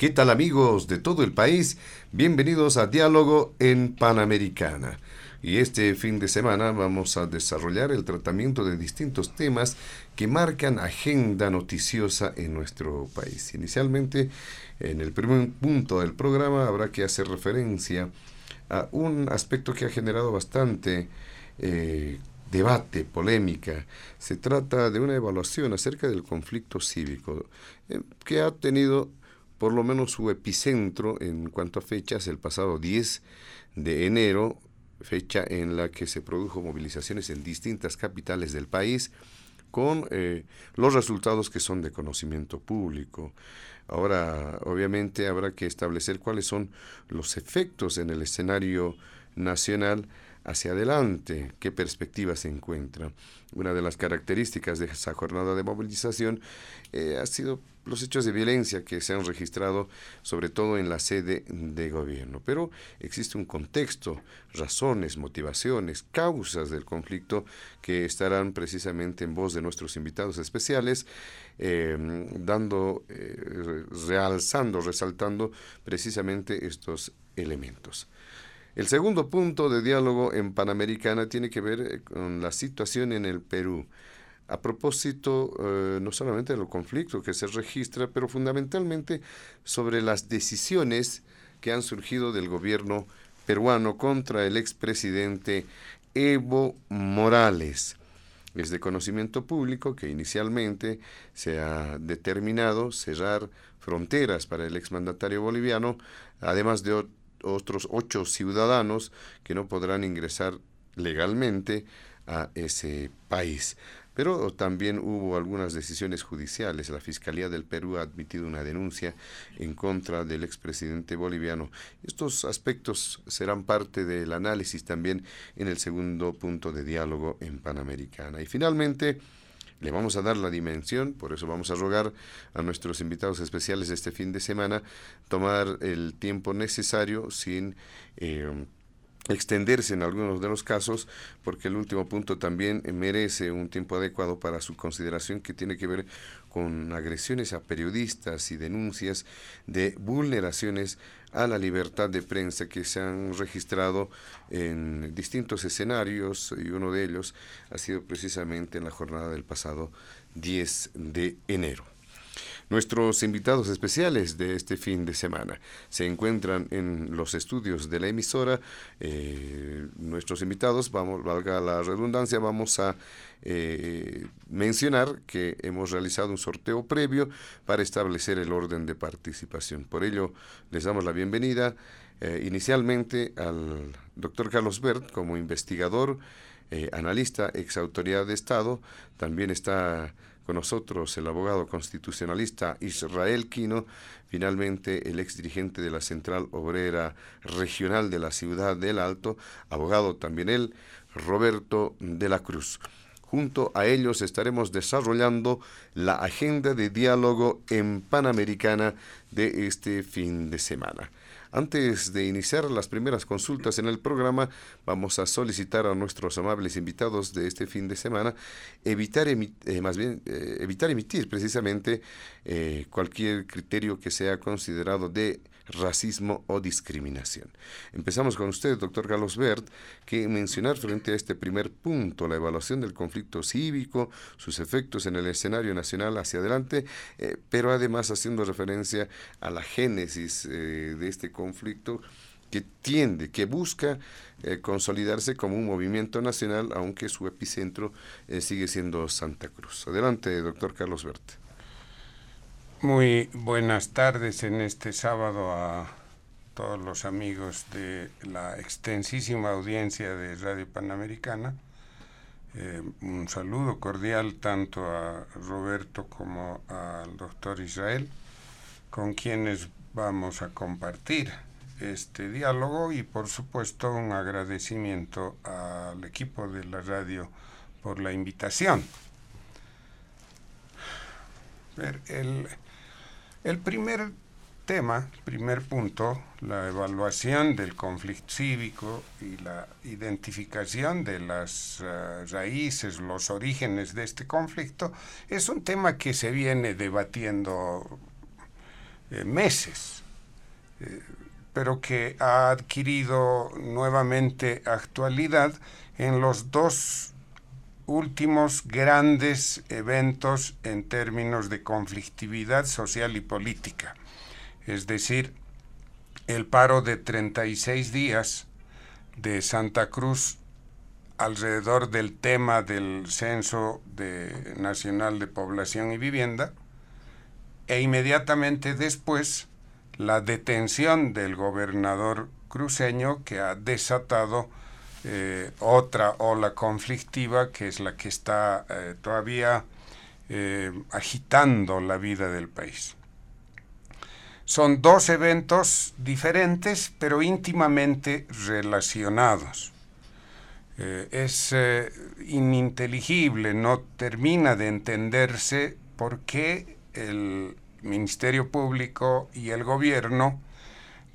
¿Qué tal amigos de todo el país? Bienvenidos a Diálogo en Panamericana. Y este fin de semana vamos a desarrollar el tratamiento de distintos temas que marcan agenda noticiosa en nuestro país. Inicialmente, en el primer punto del programa habrá que hacer referencia a un aspecto que ha generado bastante eh, debate, polémica. Se trata de una evaluación acerca del conflicto cívico eh, que ha tenido por lo menos su epicentro en cuanto a fechas, el pasado 10 de enero, fecha en la que se produjo movilizaciones en distintas capitales del país, con eh, los resultados que son de conocimiento público. Ahora, obviamente, habrá que establecer cuáles son los efectos en el escenario nacional hacia adelante, qué perspectiva se encuentra. Una de las características de esa jornada de movilización eh, ha sido los hechos de violencia que se han registrado sobre todo en la sede de gobierno. Pero existe un contexto, razones, motivaciones, causas del conflicto que estarán precisamente en voz de nuestros invitados especiales, em, dando, eh, realzando, resaltando precisamente estos elementos. El segundo punto de diálogo en Panamericana tiene que ver eh, con la situación en el Perú a propósito eh, no solamente del conflicto que se registra, pero fundamentalmente sobre las decisiones que han surgido del gobierno peruano contra el expresidente Evo Morales. Es de conocimiento público que inicialmente se ha determinado cerrar fronteras para el exmandatario boliviano, además de otros ocho ciudadanos que no podrán ingresar legalmente a ese país. Pero también hubo algunas decisiones judiciales. La Fiscalía del Perú ha admitido una denuncia en contra del expresidente boliviano. Estos aspectos serán parte del análisis también en el segundo punto de diálogo en Panamericana. Y finalmente, le vamos a dar la dimensión, por eso vamos a rogar a nuestros invitados especiales este fin de semana tomar el tiempo necesario sin... Eh, extenderse en algunos de los casos, porque el último punto también merece un tiempo adecuado para su consideración que tiene que ver con agresiones a periodistas y denuncias de vulneraciones a la libertad de prensa que se han registrado en distintos escenarios y uno de ellos ha sido precisamente en la jornada del pasado 10 de enero. Nuestros invitados especiales de este fin de semana se encuentran en los estudios de la emisora. Eh, nuestros invitados, vamos, valga la redundancia, vamos a eh, mencionar que hemos realizado un sorteo previo para establecer el orden de participación. Por ello, les damos la bienvenida eh, inicialmente al doctor Carlos Bert como investigador, analista, ex autoridad de Estado. También está con nosotros el abogado constitucionalista Israel Quino, finalmente el ex dirigente de la Central Obrera Regional de la Ciudad del Alto, abogado también él, Roberto de la Cruz. Junto a ellos estaremos desarrollando la agenda de diálogo en Panamericana de este fin de semana. Antes de iniciar las primeras consultas en el programa, vamos a solicitar a nuestros amables invitados de este fin de semana evitar, eh, más bien, eh, evitar emitir precisamente eh, cualquier criterio que sea considerado de racismo o discriminación. Empezamos con usted, doctor Carlos Bert, que mencionar frente a este primer punto, la evaluación del conflicto cívico, sus efectos en el escenario nacional hacia adelante, eh, pero además haciendo referencia a la génesis eh, de este conflicto que tiende, que busca eh, consolidarse como un movimiento nacional, aunque su epicentro sigue siendo Santa Cruz. Adelante, doctor Carlos Bert. Muy buenas tardes en este sábado a todos los amigos de la extensísima audiencia de Radio Panamericana. Eh, un saludo cordial tanto a Roberto como al doctor Israel, con quienes vamos a compartir este diálogo y por supuesto un agradecimiento al equipo de la radio por la invitación. El, el primer tema, el primer punto, la evaluación del conflicto cívico y la identificación de las eh, raíces, los orígenes de este conflicto, es un tema que se viene debatiendo eh, meses, eh, pero que ha adquirido nuevamente actualidad en los dos últimos grandes eventos en términos de conflictividad social y política, es decir, el paro de 36 días de Santa Cruz alrededor del tema del Censo Nacional de Población y Vivienda e inmediatamente después la detención del gobernador cruceño que ha desatado eh, otra ola conflictiva que es la que está eh, todavía eh, agitando la vida del país. Son dos eventos diferentes pero íntimamente relacionados. es ininteligible, no termina de entenderse por qué el Ministerio Público y el gobierno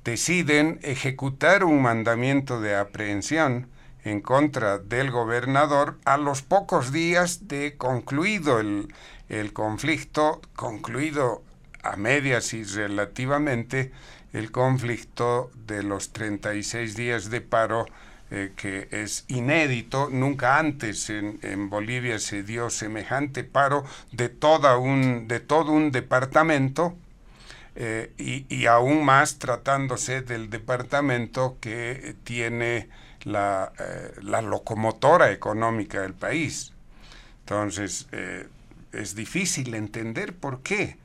deciden ejecutar un mandamiento de aprehensión en contra del gobernador a los pocos días de concluido el, conflicto, concluido a medias y relativamente el conflicto de los 36 días de paro eh, que es inédito, nunca antes en, en, Bolivia se dio semejante paro de, toda un, de todo un departamento eh, y, y, aún más tratándose del departamento que tiene eh, la, locomotora económica del país. Entonces, eh, es difícil entender por qué,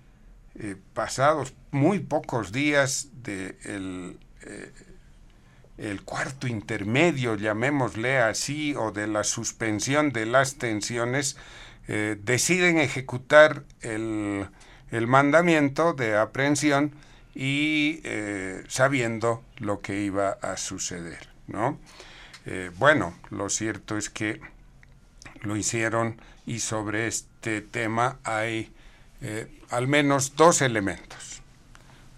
eh, pasados muy pocos días del de el cuarto intermedio, llamémosle así, o de la suspensión de las tensiones, deciden ejecutar el, el, mandamiento de aprehensión y sabiendo lo que iba a suceder, ¿no? Eh, bueno, lo cierto es que lo hicieron y sobre este tema hay eh, al menos dos elementos.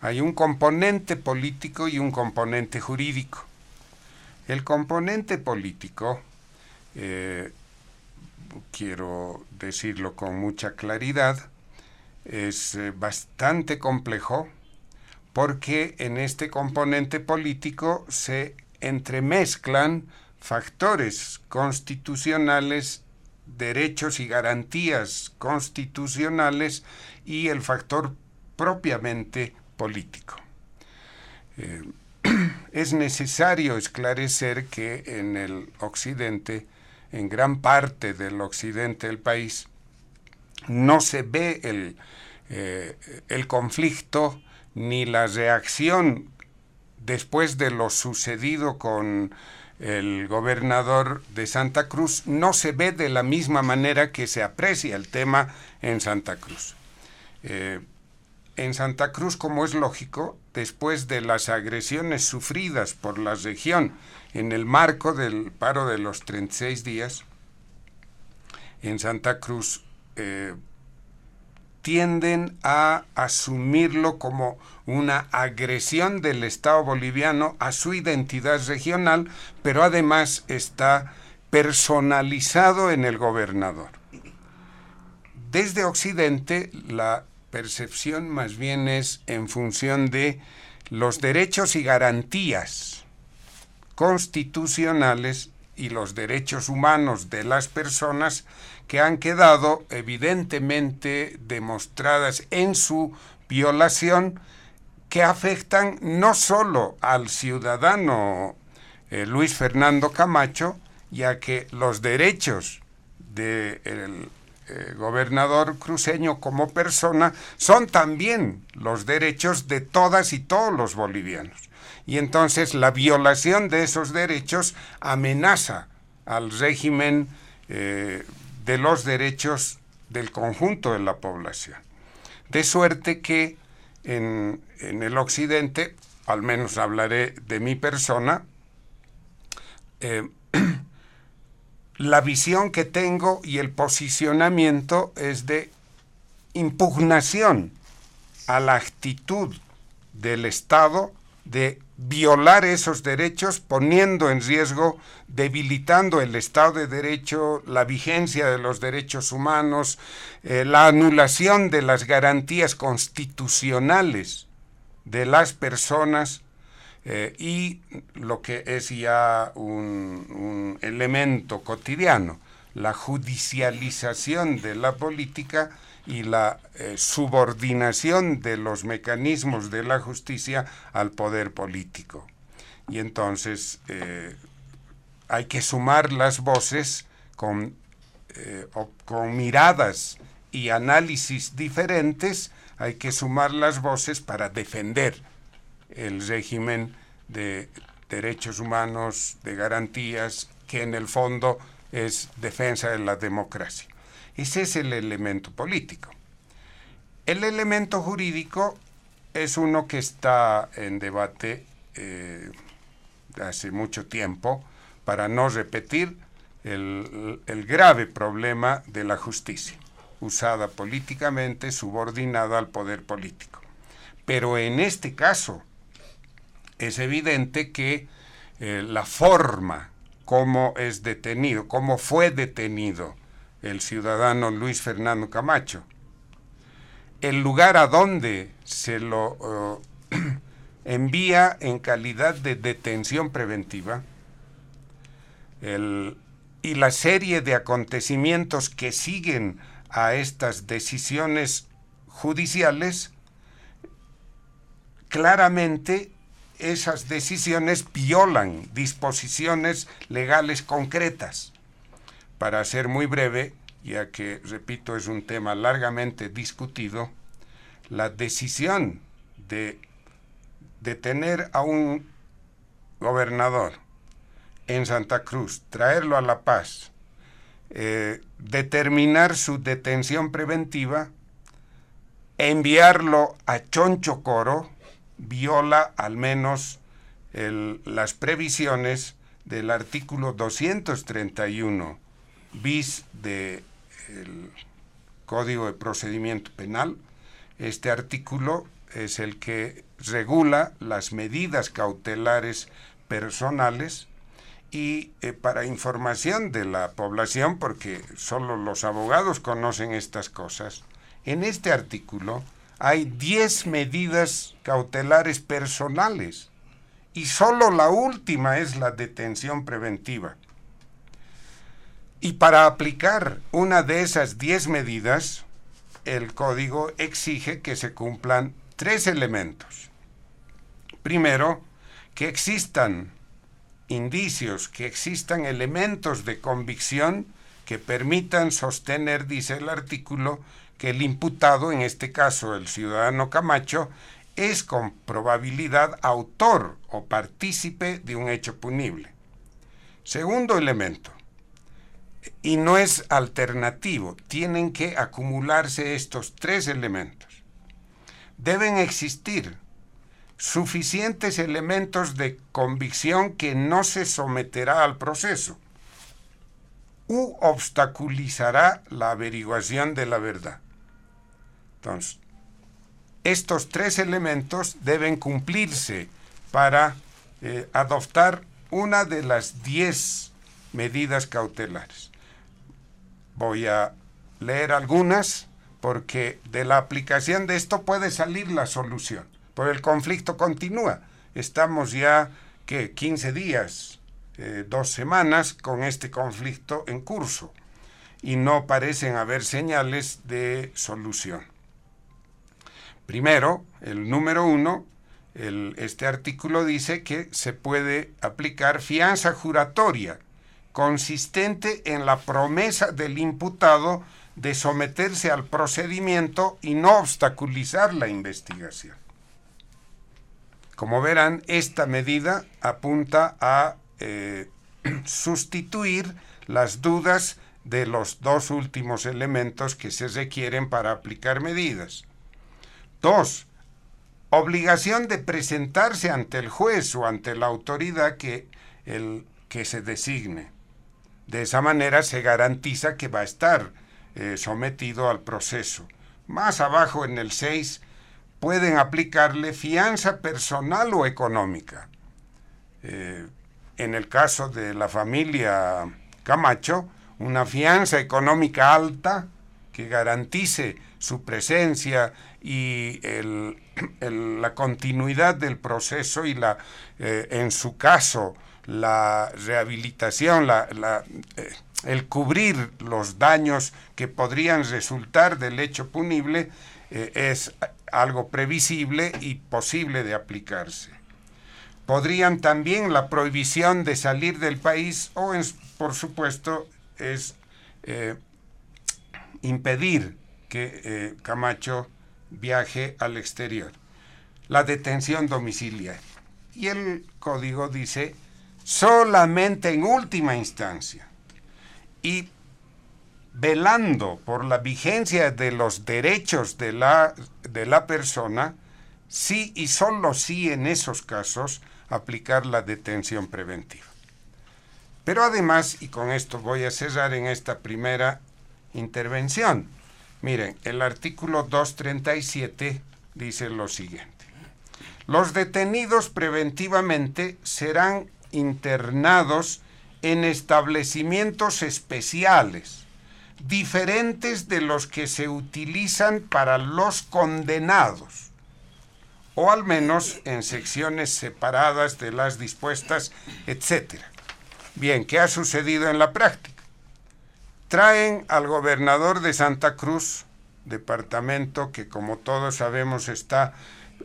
Hay un componente político y un componente jurídico. El componente político, eh, quiero decirlo con mucha claridad, es bastante complejo porque en este componente político se entremezclan factores constitucionales, derechos y garantías constitucionales y el factor propiamente político. Eh, es necesario esclarecer que en el occidente, en gran parte del occidente del país, no se ve el, eh, el conflicto ni la reacción después de lo sucedido con el gobernador de Santa Cruz, no se ve de la misma manera que se aprecia el tema en Santa Cruz. Eh, en Santa Cruz, como es lógico, después de las agresiones sufridas por la región en el marco del paro de los 36 días, en Santa Cruz eh, tienden a asumirlo como una agresión del Estado boliviano a su identidad regional, pero además está personalizado en el gobernador. Desde Occidente la percepción más bien es en función de los derechos y garantías constitucionales y los derechos humanos de las personas que han quedado evidentemente demostradas en su violación que afectan no solo al ciudadano eh, Luis Fernando Camacho, ya que los derechos del eh, gobernador cruceño como persona son también los derechos de todas y todos los bolivianos. Y entonces la violación de esos derechos amenaza al régimen eh, de los derechos del conjunto de la población. De suerte que en, el occidente, al menos hablaré de mi persona, eh, la visión que tengo y el posicionamiento es de impugnación a la actitud del Estado de violar esos derechos poniendo en riesgo, debilitando el Estado de Derecho, la vigencia de los derechos humanos, eh, la anulación de las garantías constitucionales de las personas eh, y lo que es ya un elemento cotidiano, la judicialización de la política y la eh, subordinación de los mecanismos de la justicia al poder político. Y entonces eh, hay que sumar las voces con, eh, con miradas y análisis diferentes, hay que sumar las voces para defender el régimen de derechos humanos, de garantías, que en el fondo es defensa de la democracia. Ese es el elemento político. El elemento jurídico es uno que está en debate eh, hace mucho tiempo para no repetir el, el grave problema de la justicia, usada políticamente, subordinada al poder político. Pero en este caso es evidente que eh, la forma como es detenido, cómo fue detenido el ciudadano Luis Fernando Camacho. El lugar a donde se lo envía en calidad de detención preventiva y la serie de acontecimientos que siguen a estas decisiones judiciales, claramente esas decisiones violan disposiciones legales concretas para ser muy breve, ya que, repito, es un tema largamente discutido, la decisión de detener a un gobernador en Santa Cruz, traerlo a La Paz, eh, determinar su detención preventiva, enviarlo a Choncho Coro, viola al menos las previsiones del artículo 231 bis del Código de Procedimiento Penal. Este artículo es el que regula las medidas cautelares personales y eh, para información de la población, porque solo los abogados conocen estas cosas, en este artículo hay 10 medidas cautelares personales y solo la última es la detención preventiva. Y para aplicar una de esas 10 medidas, el código exige que se cumplan tres elementos. Primero, que existan indicios, que existan elementos de convicción que permitan sostener, dice el artículo, que el imputado, en este caso el ciudadano Camacho, es con probabilidad autor o partícipe de un hecho punible. Segundo elemento, y no es alternativo. Tienen que acumularse estos tres elementos. Deben existir suficientes elementos de convicción que no se someterá al proceso u obstaculizará la averiguación de la verdad. Entonces, estos tres elementos deben cumplirse para eh, adoptar una de las diez medidas cautelares. Voy a leer algunas porque de la aplicación de esto puede salir la solución. Pero el conflicto continúa. Estamos ya, ¿qué? 15 días, eh, dos semanas con este conflicto en curso y no parecen haber señales de solución. Primero, el número uno, este artículo dice que se puede aplicar fianza juratoria consistente en la promesa del imputado de someterse al procedimiento y no obstaculizar la investigación. Como verán, esta medida apunta a eh, sustituir las dudas de los dos últimos elementos que se requieren para aplicar medidas. Dos, obligación de presentarse ante el juez o ante la autoridad que, el, que se designe. De esa manera se garantiza que va a estar eh, sometido al proceso. Más abajo en el 6 pueden aplicarle fianza personal o económica. Eh, en el caso de la familia Camacho, una fianza económica alta que garantice su presencia y la continuidad del proceso y la, eh, en su caso la rehabilitación, la, eh, el cubrir los daños que podrían resultar del hecho punible eh, es algo previsible y posible de aplicarse. Podrían también la prohibición de salir del país o, por supuesto, es impedir que eh, Camacho viaje al exterior. La detención domiciliaria. Y el código dice solamente en última instancia. Y velando por la vigencia de los derechos de la, de la persona, sí y solo sí en esos casos aplicar la detención preventiva. Pero además, y con esto voy a cerrar en esta primera intervención, Miren, el artículo 237 dice lo siguiente. Los detenidos preventivamente serán internados en establecimientos especiales, diferentes de los que se utilizan para los condenados, o al menos en secciones separadas de las dispuestas, etc. Bien, ¿qué ha sucedido en la práctica? Traen al gobernador de Santa Cruz, departamento que como todos sabemos está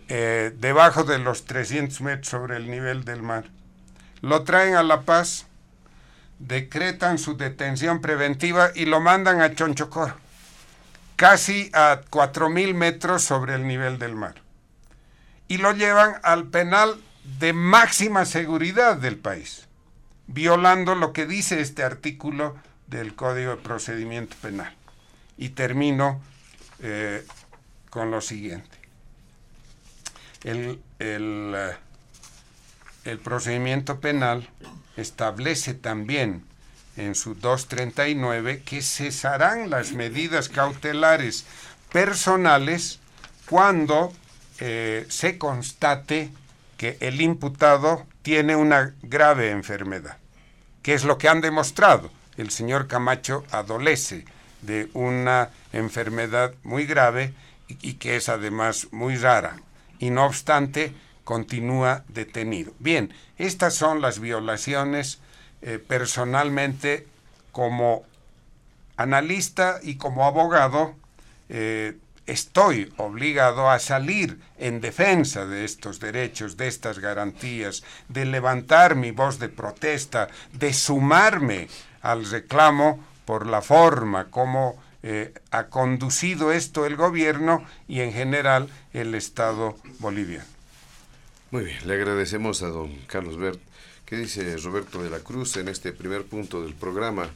eh, debajo de los 300 metros sobre el nivel del mar. Lo traen a La Paz, decretan su detención preventiva y lo mandan a Chonchocor, casi a 4.000 metros sobre el nivel del mar. Y lo llevan al penal de máxima seguridad del país, violando lo que dice este artículo del Código de Procedimiento Penal. Y termino eh, con lo siguiente. El, eh, el, procedimiento penal establece también en su 239 que cesarán las medidas cautelares personales cuando eh, se constate que el imputado tiene una grave enfermedad, que es lo que han demostrado el señor Camacho adolece de una enfermedad muy grave y, que es además muy rara. Y no obstante, continúa detenido. Bien, estas son las violaciones eh, personalmente como analista y como abogado. Eh, estoy obligado a salir en defensa de estos derechos, de estas garantías, de levantar mi voz de protesta, de sumarme al reclamo por la forma como eh, ha conducido esto el gobierno y en general el Estado boliviano. Muy bien, le agradecemos a don Carlos Bert. ¿Qué dice Roberto de la Cruz en este primer punto del programa?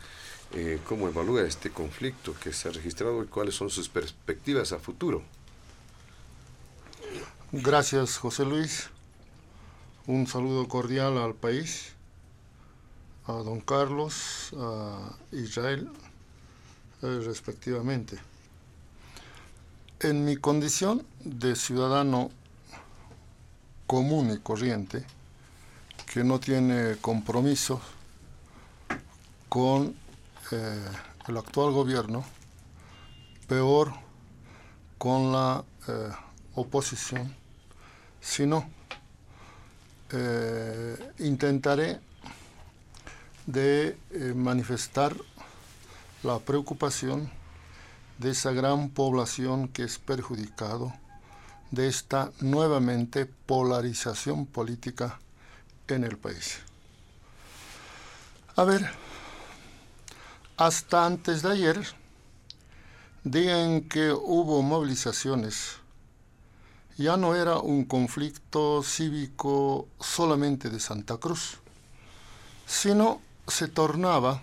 Eh, ¿Cómo evalúa este conflicto que se ha registrado y cuáles son sus perspectivas a futuro? Gracias, José Luis. Un saludo cordial al país a don Carlos, a Israel, eh, respectivamente. En mi condición de ciudadano común y corriente, que no tiene compromiso con eh, el actual gobierno, peor con la eh, oposición, sino eh, intentaré de manifestar la preocupación de esa gran población que es perjudicado de esta nuevamente polarización política en el país. A ver, hasta antes de ayer, día en que hubo movilizaciones, ya no era un conflicto cívico solamente de Santa Cruz, sino se tornaba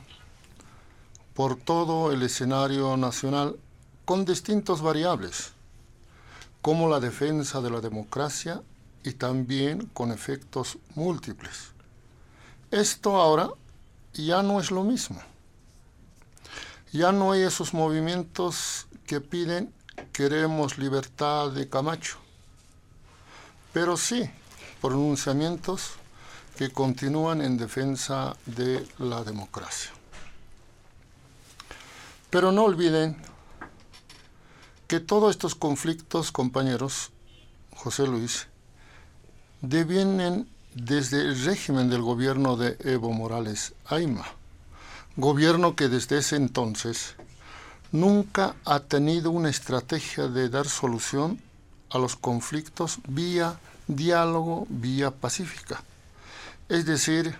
por todo el escenario nacional con distintas variables, como la defensa de la democracia y también con efectos múltiples. Esto ahora ya no es lo mismo. Ya no hay esos movimientos que piden queremos libertad de Camacho, pero sí pronunciamientos que continúan en defensa de la democracia. Pero no olviden que todos estos conflictos, compañeros, José Luis, devienen desde el régimen del gobierno de Evo Morales Aima, gobierno que desde ese entonces nunca ha tenido una estrategia de dar solución a los conflictos vía diálogo, vía pacífica. Es decir,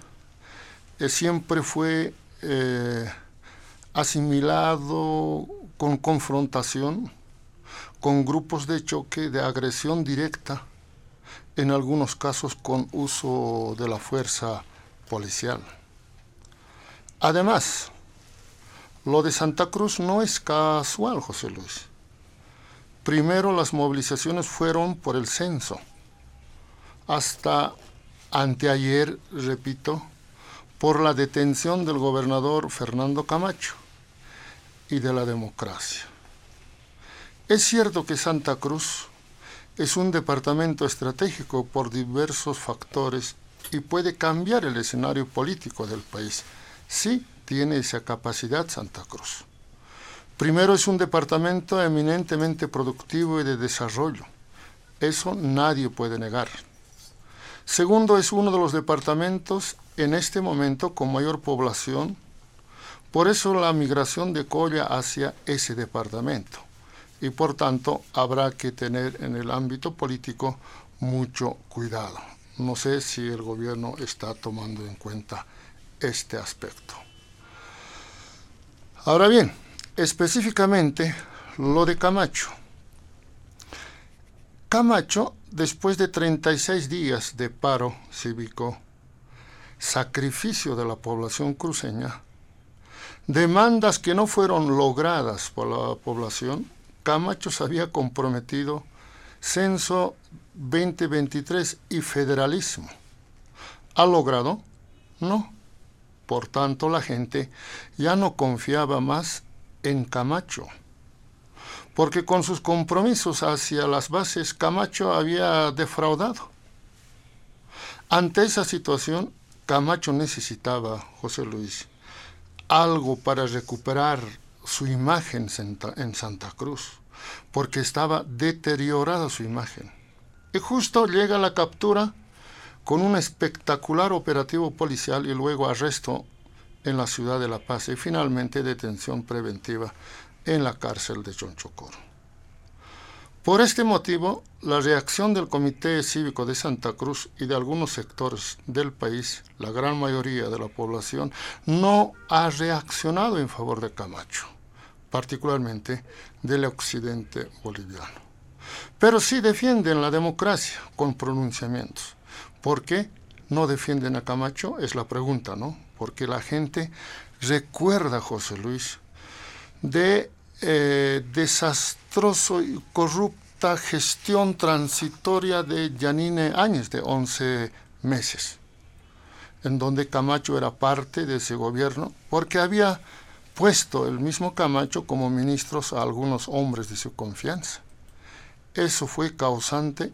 eh, siempre fue eh, asimilado con confrontación, con grupos de choque, de agresión directa, en algunos casos con uso de la fuerza policial. Además, lo de Santa Cruz no es casual, José Luis. Primero las movilizaciones fueron por el censo. Hasta anteayer, repito, por la detención del gobernador Fernando Camacho y de la democracia. Es cierto que Santa Cruz es un departamento estratégico por diversos factores y puede cambiar el escenario político del país. Sí tiene esa capacidad Santa Cruz. Primero es un departamento eminentemente productivo y de desarrollo. Eso nadie puede negar. Segundo, es uno de los departamentos en este momento con mayor población por eso la migración de colla hacia ese departamento. Y por tanto habrá que tener en el ámbito político mucho cuidado. No sé si el gobierno está tomando en cuenta este aspecto. Ahora bien, específicamente lo de Camacho. Camacho, después de 36 días de paro cívico, sacrificio de la población cruceña, demandas que no fueron logradas por la población, Camacho se había comprometido censo 2023 y federalismo. ¿Ha logrado? No. Por tanto, la gente ya no confiaba más en Camacho, porque con sus compromisos hacia las bases Camacho había defraudado. Ante esa situación, Camacho necesitaba, José Luis, algo para recuperar su imagen en Santa Cruz, porque estaba deteriorada su imagen. Y justo llega la captura con un espectacular operativo policial y luego arresto en la ciudad de La Paz y finalmente detención preventiva en la cárcel de Chonchocoro. Por este motivo, la reacción del Comité Cívico de Santa Cruz y de algunos sectores del país, la gran mayoría de la población, no ha reaccionado en favor de Camacho, particularmente del occidente boliviano. Pero sí defienden la democracia con pronunciamientos. ¿Por qué no defienden a Camacho? Es la pregunta, ¿no? Porque la gente recuerda, José Luis, de eh, desastroso y corrupta gestión transitoria de Yanine Áñez de 11 meses, en donde Camacho era parte de ese gobierno, porque había puesto el mismo Camacho como ministros a algunos hombres de su confianza. Eso fue causante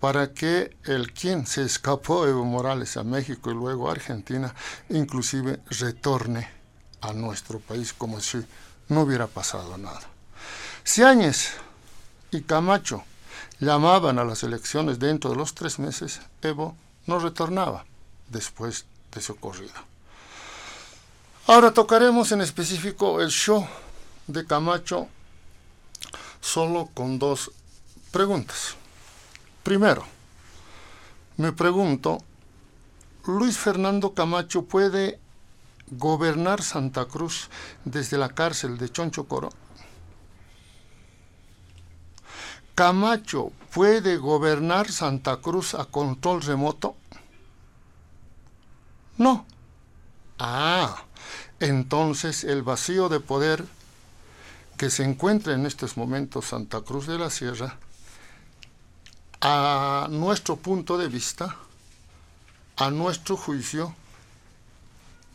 para que el quien se escapó Evo Morales a México y luego a Argentina, inclusive retorne a nuestro país como si no hubiera pasado nada. Si Áñez y Camacho llamaban a las elecciones dentro de los tres meses, Evo no retornaba después de su corrida. Ahora tocaremos en específico el show de Camacho solo con dos preguntas. Primero, me pregunto, ¿Luis Fernando Camacho puede gobernar Santa Cruz desde la cárcel de Choncho Coro? ¿Camacho puede gobernar Santa Cruz a control remoto? No. Ah, entonces el vacío de poder que se encuentra en estos momentos Santa Cruz de la Sierra, a nuestro punto de vista, a nuestro juicio,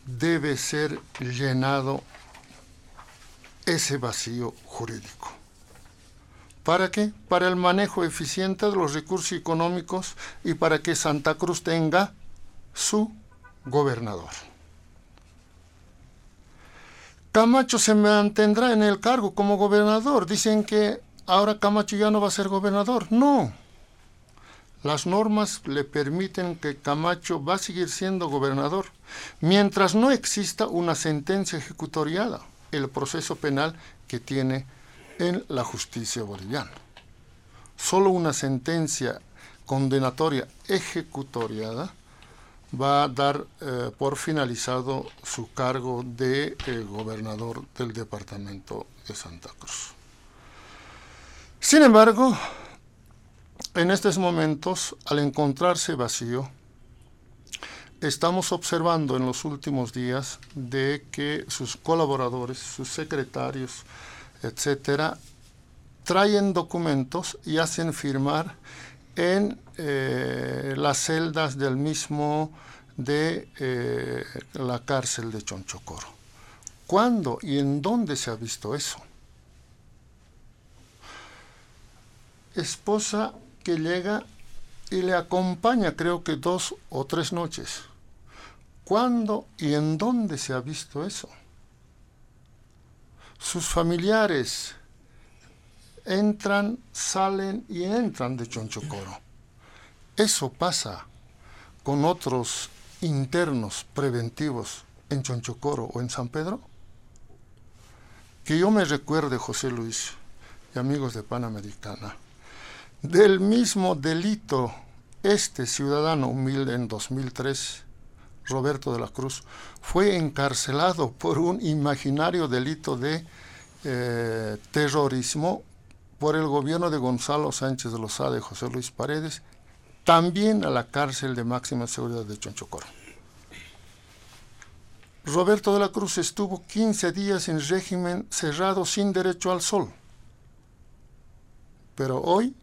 debe ser llenado ese vacío jurídico. ¿Para qué? Para el manejo eficiente de los recursos económicos y para que Santa Cruz tenga su gobernador. Camacho se mantendrá en el cargo como gobernador. Dicen que ahora Camacho ya no va a ser gobernador. No. Las normas le permiten que Camacho va a seguir siendo gobernador mientras no exista una sentencia ejecutoriada, el proceso penal que tiene en la justicia boliviana. Solo una sentencia condenatoria ejecutoriada va a dar eh, por finalizado su cargo de eh, gobernador del departamento de Santa Cruz. Sin embargo, en estos momentos, al encontrarse vacío, estamos observando en los últimos días de que sus colaboradores, sus secretarios, etcétera, traen documentos y hacen firmar en eh, las celdas del mismo de eh, la cárcel de Chonchocoro. ¿Cuándo y en dónde se ha visto eso? Esposa que llega y le acompaña creo que dos o tres noches. ¿Cuándo y en dónde se ha visto eso? Sus familiares, entran, salen y entran de Chonchocoro. Eso pasa con otros internos preventivos en Chonchocoro o en San Pedro. Que yo me recuerde, José Luis y amigos de Panamericana, del mismo delito este ciudadano humilde en 2003, Roberto de la Cruz, fue encarcelado por un imaginario delito de eh, terrorismo por el gobierno de Gonzalo Sánchez de Lozada y José Luis Paredes, también a la cárcel de máxima seguridad de Chonchocoro. Roberto de la Cruz estuvo 15 días en régimen cerrado sin derecho al sol. Pero hoy,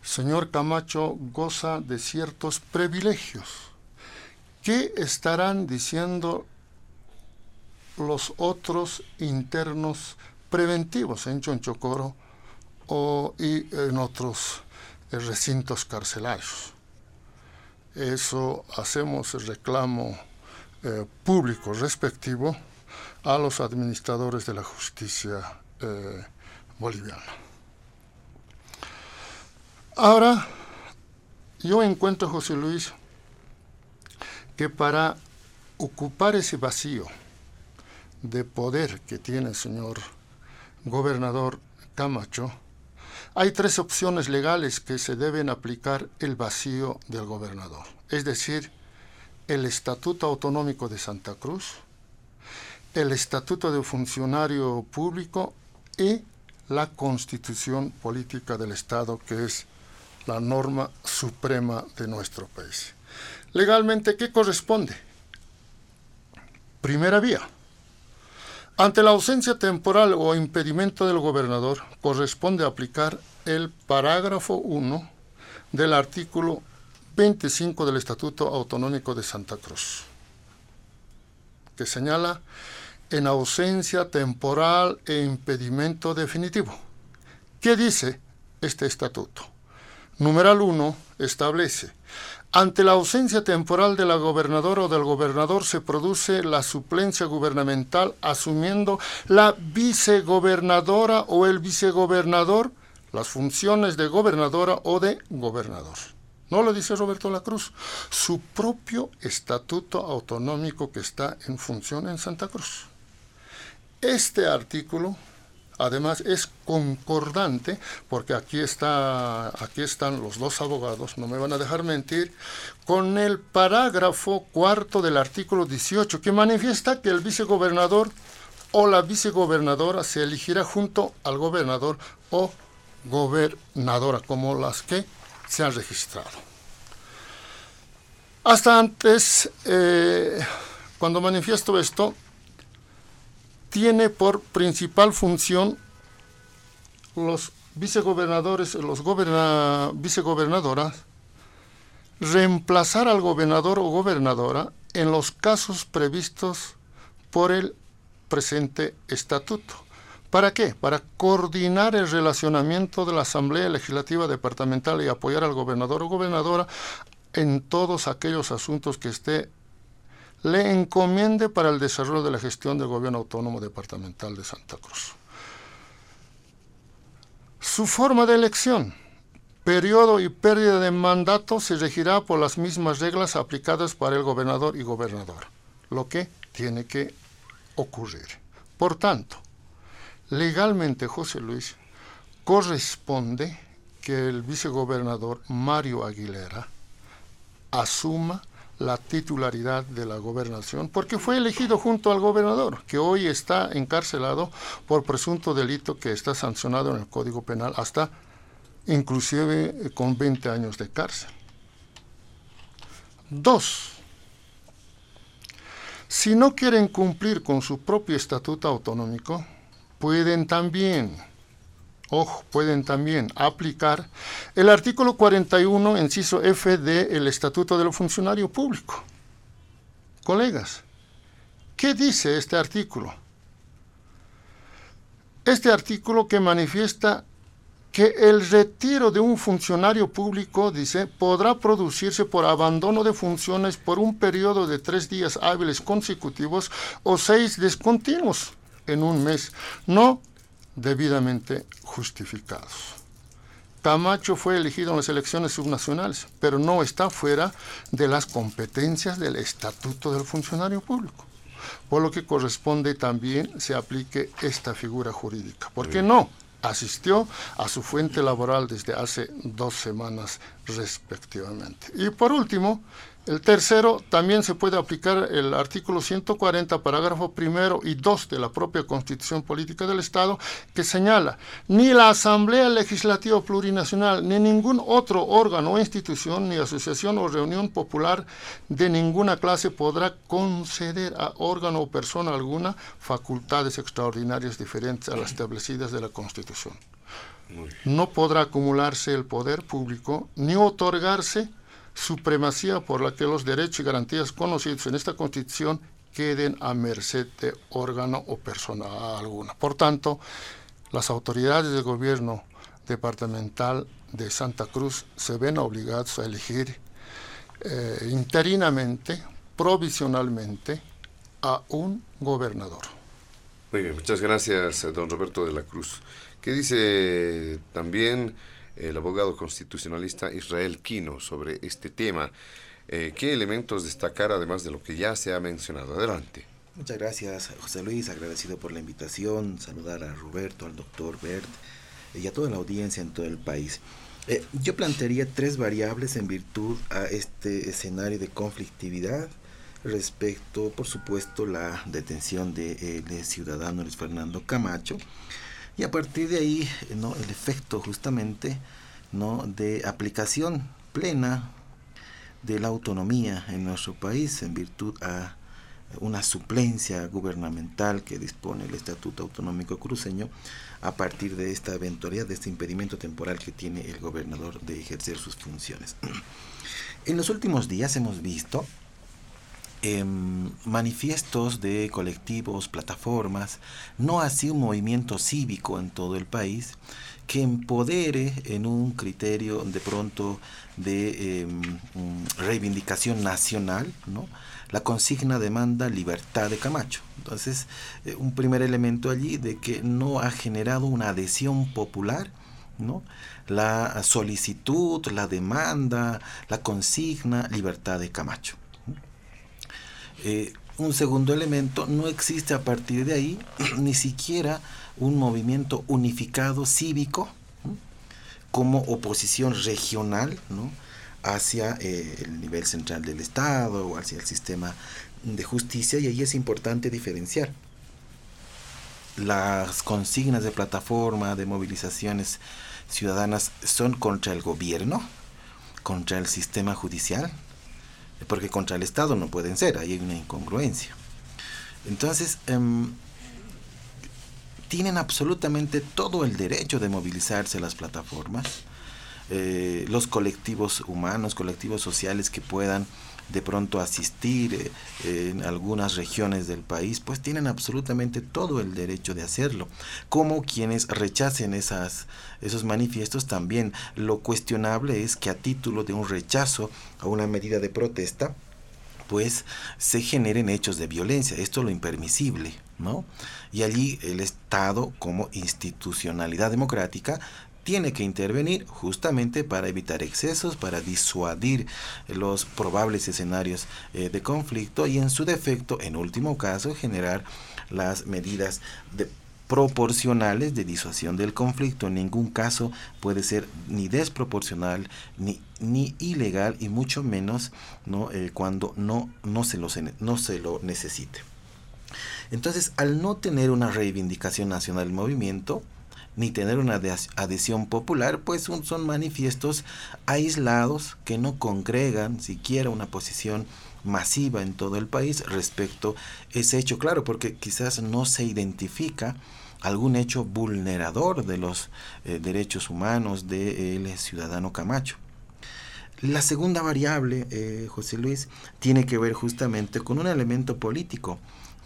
señor Camacho goza de ciertos privilegios. ¿Qué estarán diciendo los otros internos preventivos en Chonchocoro o, y en otros eh, recintos carcelarios. Eso hacemos el reclamo eh, público respectivo a los administradores de la justicia eh, boliviana. Ahora, yo encuentro, José Luis, que para ocupar ese vacío de poder que tiene el señor gobernador Camacho, hay tres opciones legales que se deben aplicar el vacío del gobernador, es decir, el Estatuto Autonómico de Santa Cruz, el Estatuto de Funcionario Público y la Constitución Política del Estado, que es la norma suprema de nuestro país. Legalmente, ¿qué corresponde? Primera vía ante la ausencia temporal o impedimento del gobernador, corresponde aplicar el parágrafo 1 del artículo 25 del Estatuto Autonómico de Santa Cruz, que señala en ausencia temporal e impedimento definitivo. ¿Qué dice este estatuto? Numeral 1 establece ante la ausencia temporal de la gobernadora o del gobernador se produce la suplencia gubernamental asumiendo la vicegobernadora o el vicegobernador las funciones de gobernadora o de gobernador. No lo dice Roberto La Cruz, su propio estatuto autonómico que está en función en Santa Cruz. Este artículo además es concordante, porque aquí, está, aquí están los dos abogados, no me van a dejar mentir, con el parágrafo cuarto del artículo 18, que manifiesta que el vicegobernador o la vicegobernadora se elegirá junto al gobernador o gobernadora, como las que se han registrado. Hasta antes, eh, cuando manifiesto esto, tiene por principal función los vicegobernadores, los vicegobernadoras, reemplazar al gobernador o gobernadora en los casos previstos por el presente estatuto. ¿Para qué? Para coordinar el relacionamiento de la Asamblea Legislativa Departamental y apoyar al gobernador o gobernadora en todos aquellos asuntos que esté le encomiende para el desarrollo de la gestión del gobierno autónomo departamental de Santa Cruz. Su forma de elección, periodo y pérdida de mandato se regirá por las mismas reglas aplicadas para el gobernador y gobernador, lo que tiene que ocurrir. Por tanto, legalmente, José Luis, corresponde que el vicegobernador Mario Aguilera asuma la titularidad de la gobernación, porque fue elegido junto al gobernador, que hoy está encarcelado por presunto delito que está sancionado en el Código Penal hasta inclusive eh, con 20 años de cárcel. Dos, si no quieren cumplir con su propio estatuto autonómico, pueden también ojo, pueden también aplicar el artículo 41, inciso F del Estatuto del Funcionario Público. Colegas, ¿qué dice este artículo? Este artículo que manifiesta que el retiro de un funcionario público, dice, podrá producirse por abandono de funciones por un periodo de tres días hábiles consecutivos o seis discontinuos en un mes, no debidamente justificados. Camacho fue elegido en las elecciones subnacionales, pero no está fuera de las competencias del Estatuto del Funcionario Público, por lo que corresponde también se aplique esta figura jurídica. ¿Por qué no? Asistió a su fuente laboral desde hace dos semanas respectivamente. Y por último, el tercero, también se puede aplicar el artículo 140, parágrafo primero y dos de la propia Constitución Política del Estado, que señala, ni la Asamblea Legislativa Plurinacional, ni ningún otro órgano o institución, ni asociación o reunión popular de ninguna clase podrá conceder a órgano o persona alguna facultades extraordinarias diferentes a las establecidas de la Constitución. No podrá acumularse el poder público ni otorgarse supremacía por la que los derechos y garantías conocidos en esta Constitución queden a merced de órgano o persona alguna. Por tanto, las autoridades del gobierno departamental de Santa Cruz se ven obligados a elegir eh, interinamente, provisionalmente, a un gobernador. Muy bien, muchas gracias, don Roberto de la Cruz. ¿Qué dice también el abogado constitucionalista Israel Quino sobre este tema. Eh, ¿Qué elementos destacar además de lo que ya se ha mencionado? Adelante. Muchas gracias, José Luis, agradecido por la invitación, saludar a Roberto, al doctor Bert y a toda la audiencia en todo el país. Eh, yo plantearía tres variables en virtud a este escenario de conflictividad respecto, por supuesto, la detención del de, ciudadano Luis Fernando Camacho, y a partir de ahí ¿no? el efecto justamente ¿no? de aplicación plena de la autonomía en nuestro país en virtud a una suplencia gubernamental que dispone el Estatuto Autonómico Cruceño a partir de esta eventualidad, de este impedimento temporal que tiene el gobernador de ejercer sus funciones. En los últimos días hemos visto Em, manifiestos de colectivos, plataformas, no así un movimiento cívico en todo el país que empodere en un criterio de pronto de em, reivindicación nacional, ¿no? La consigna demanda libertad de Camacho. Entonces, eh, un primer elemento allí de que no ha generado una adhesión popular ¿no? la solicitud, la demanda, la consigna, libertad de Camacho. Eh, un segundo elemento, no existe a partir de ahí ni siquiera un movimiento unificado cívico como oposición regional hacia eh, el nivel central del Estado o hacia el sistema de justicia y ahí es importante diferenciar. Las consignas de plataforma, de movilizaciones ciudadanas son contra el gobierno, contra el sistema judicial, porque contra el Estado no pueden ser, ahí hay una incongruencia. Entonces, em, tienen absolutamente todo el derecho de movilizarse las plataformas, eh, los colectivos humanos, colectivos sociales que puedan de pronto asistir eh, en algunas regiones del país, pues tienen absolutamente todo el derecho de hacerlo. Como quienes rechacen esas, esos manifiestos también. Lo cuestionable es que a título de un rechazo a una medida de protesta, pues se generen hechos de violencia. Esto es lo impermisible, ¿no? Y allí el Estado, como institucionalidad democrática, tiene que intervenir justamente para evitar excesos, para disuadir los probables escenarios eh, de conflicto y en su defecto, en último caso, generar las medidas proporcionales de disuasión del conflicto. En ningún caso puede ser ni desproporcional ni, ni ilegal y mucho menos ¿no? Eh, cuando no, no, se lo, no se lo necesite. Entonces, al no tener una reivindicación nacional del movimiento, ni tener una adhesión popular, pues son, manifiestos aislados que no congregan siquiera una posición masiva en todo el país respecto a ese hecho, claro, porque quizás no se identifica algún hecho vulnerador de los eh, derechos humanos del ciudadano Camacho. La segunda variable, eh, José Luis, tiene que ver justamente con un elemento político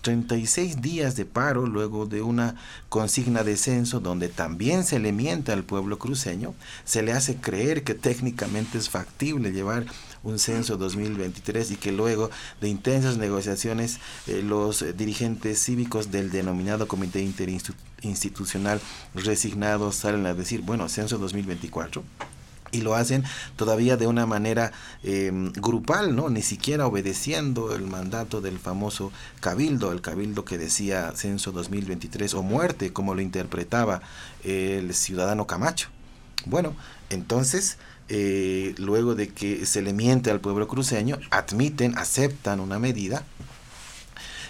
36 días de paro luego de una consigna de censo donde también se le miente al pueblo cruceño, se le hace creer que técnicamente es factible llevar un censo 2023 y que luego de intensas negociaciones eh, los dirigentes cívicos del denominado Comité Interinstitucional resignados salen a decir, bueno, censo 2024 y lo hacen todavía de una manera em, grupal, ¿no? Ni siquiera obedeciendo el mandato del famoso cabildo, el cabildo que decía censo 2023 o muerte, como lo interpretaba el ciudadano Camacho. Bueno, entonces, eh, luego de que se le miente al pueblo cruceño, admiten, aceptan una medida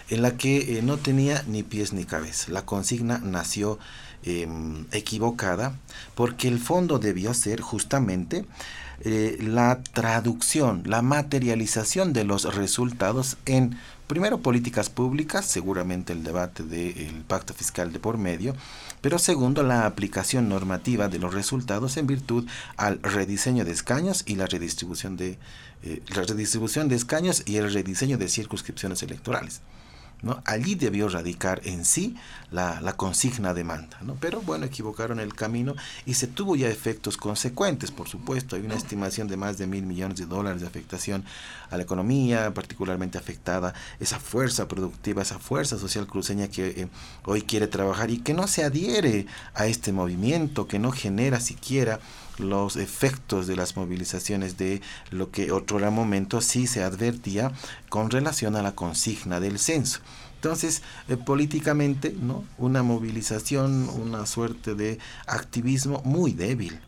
en la que eh, no tenía ni pies ni cabeza. La consigna nació Em, equivocada, porque el fondo debió ser justamente eh, la traducción, la materialización de los resultados en, primero, políticas públicas, seguramente el debate del pacto fiscal de por medio, pero segundo, la aplicación normativa de los resultados en virtud al rediseño de escaños y la redistribución de, eh, la redistribución de escaños y el rediseño de circunscripciones electorales. ¿no? Allí debió radicar en sí la, consigna demanda, ¿no? Pero bueno, equivocaron el camino y se tuvo ya efectos consecuentes, por supuesto. Hay una estimación de más de mil millones de dólares de afectación a la economía, particularmente afectada esa fuerza productiva, esa fuerza social cruceña que eh, hoy quiere trabajar y que no se adhiere a este movimiento, que no genera siquiera los efectos de las movilizaciones de lo que otro momento sí se advertía con relación a la consigna del censo. Entonces, eh, políticamente, ¿no? Una movilización, una suerte de activismo muy débil.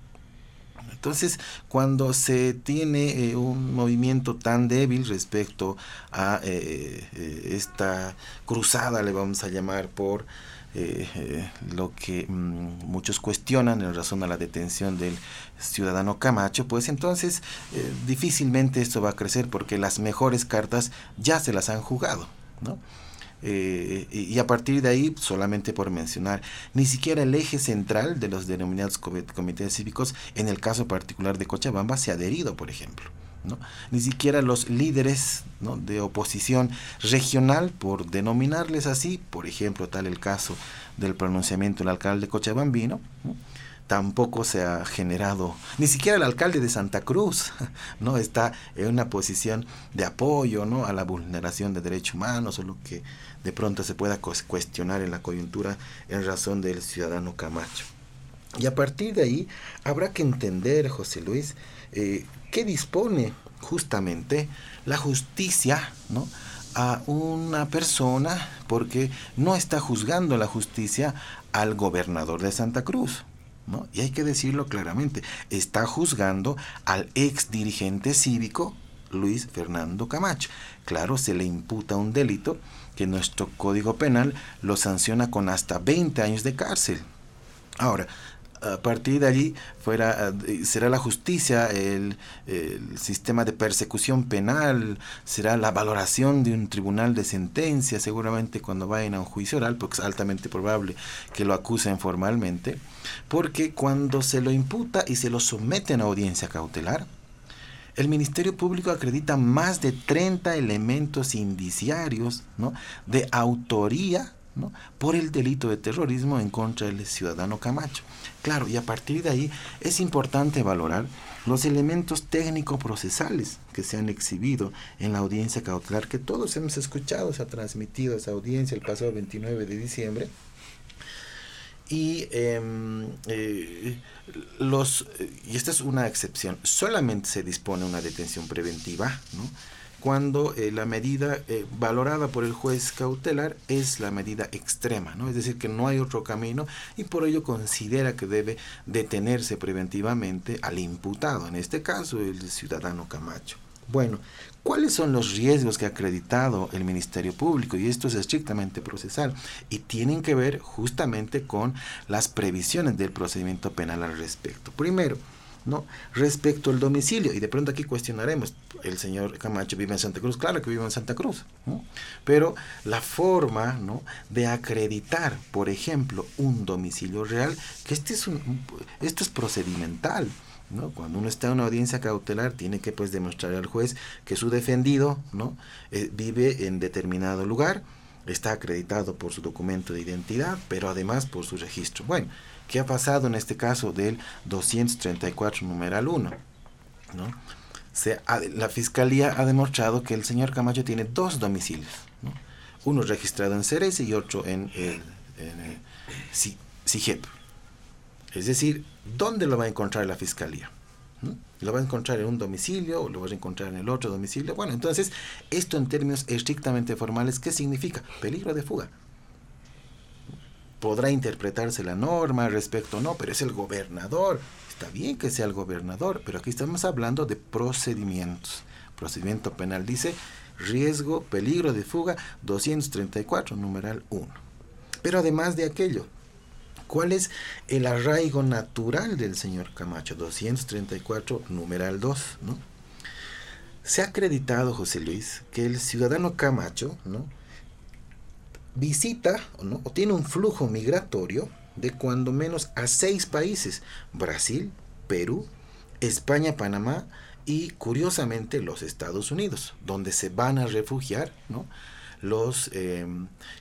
Entonces, cuando se tiene eh, un movimiento tan débil respecto a eh, esta cruzada, le vamos a llamar, por eh, lo que mm, muchos cuestionan en razón a la detención del ciudadano Camacho, pues entonces difícilmente esto va a crecer porque las mejores cartas ya se las han jugado, ¿no? Y a partir de ahí, solamente por mencionar, ni siquiera el eje central de los denominados comités cívicos, en el caso particular de Cochabamba, se ha adherido, por ejemplo. Ni siquiera los líderes de oposición regional, por denominarles así, por ejemplo, tal el caso del pronunciamiento del alcalde Cochabambino, tampoco se ha generado, ni siquiera el alcalde de Santa Cruz, ¿no? Está en una posición de apoyo, ¿no? A la vulneración de derechos humanos o lo que de pronto se pueda cuestionar en la coyuntura en razón del ciudadano Camacho. Y a partir de ahí habrá que entender, José Luis, eh, qué dispone justamente la justicia ¿no? a una persona porque no está juzgando la justicia al gobernador de Santa Cruz. ¿no? Y hay que decirlo claramente, está juzgando al ex dirigente cívico Luis Fernando Camacho. Claro, se le imputa un delito que nuestro Código Penal lo sanciona con hasta 20 años de cárcel. Ahora, a partir de allí eh, será la justicia, el, sistema de persecución penal, será la valoración de un tribunal de sentencia, seguramente cuando vayan a un juicio oral, porque es altamente probable que lo acusen formalmente, porque cuando se lo imputa y se lo someten a audiencia cautelar, el Ministerio Público acredita más de 30 elementos indiciarios de autoría por el delito de terrorismo en contra del ciudadano Camacho. Claro, y a partir de ahí es importante valorar los elementos técnico-procesales que se han exhibido en la audiencia cautelar, que todos hemos escuchado, se ha transmitido esa audiencia el pasado 29 de diciembre. Y, em, eh, los, y esta es una excepción, solamente se dispone una detención preventiva, ¿no? cuando eh, la medida eh, valorada por el juez cautelar es la medida extrema, ¿no? Es decir, que no hay otro camino y por ello considera que debe detenerse preventivamente al imputado, en este caso el ciudadano Camacho. Bueno, ¿cuáles son los riesgos que ha acreditado el Ministerio Público? Y esto es estrictamente procesal y tienen que ver justamente con las previsiones del procedimiento penal al respecto. Primero, ¿no? Respecto al domicilio, y de pronto aquí cuestionaremos, el señor Camacho vive en Santa Cruz, claro que vive en Santa Cruz, pero la forma ¿no? de acreditar, por ejemplo, un domicilio real, que este es un, esto es procedimental, ¿no? Cuando uno está en una audiencia cautelar, tiene que pues demostrar al juez que su defendido ¿no? Eh, vive en determinado lugar, está acreditado por su documento de identidad, pero además por su registro. Bueno, ¿Qué ha pasado en este caso del 234 numeral 1? ¿no? Se la fiscalía ha demostrado que el señor Camacho tiene dos domicilios, uno registrado en Ceres y otro en el. Es decir, ¿dónde lo va a encontrar la fiscalía? ¿Lo va a encontrar en un domicilio o lo va a encontrar en el otro domicilio? Bueno, entonces, esto en términos estrictamente formales, ¿qué significa? Peligro de fuga podrá interpretarse la norma respecto no, pero es el gobernador. Está bien que sea el gobernador, pero aquí estamos hablando de procedimientos. Procedimiento penal dice riesgo, peligro de fuga 234, numeral 1. Pero además de aquello, ¿cuál es el arraigo natural del señor Camacho? 234, numeral 2, ¿no? Se ha acreditado, José Luis, que el ciudadano Camacho, ¿no? visita o tiene un flujo migratorio de cuando menos a seis países, Brasil, Perú, España, Panamá y curiosamente los Estados Unidos, donde se van a refugiar ¿no? los eh,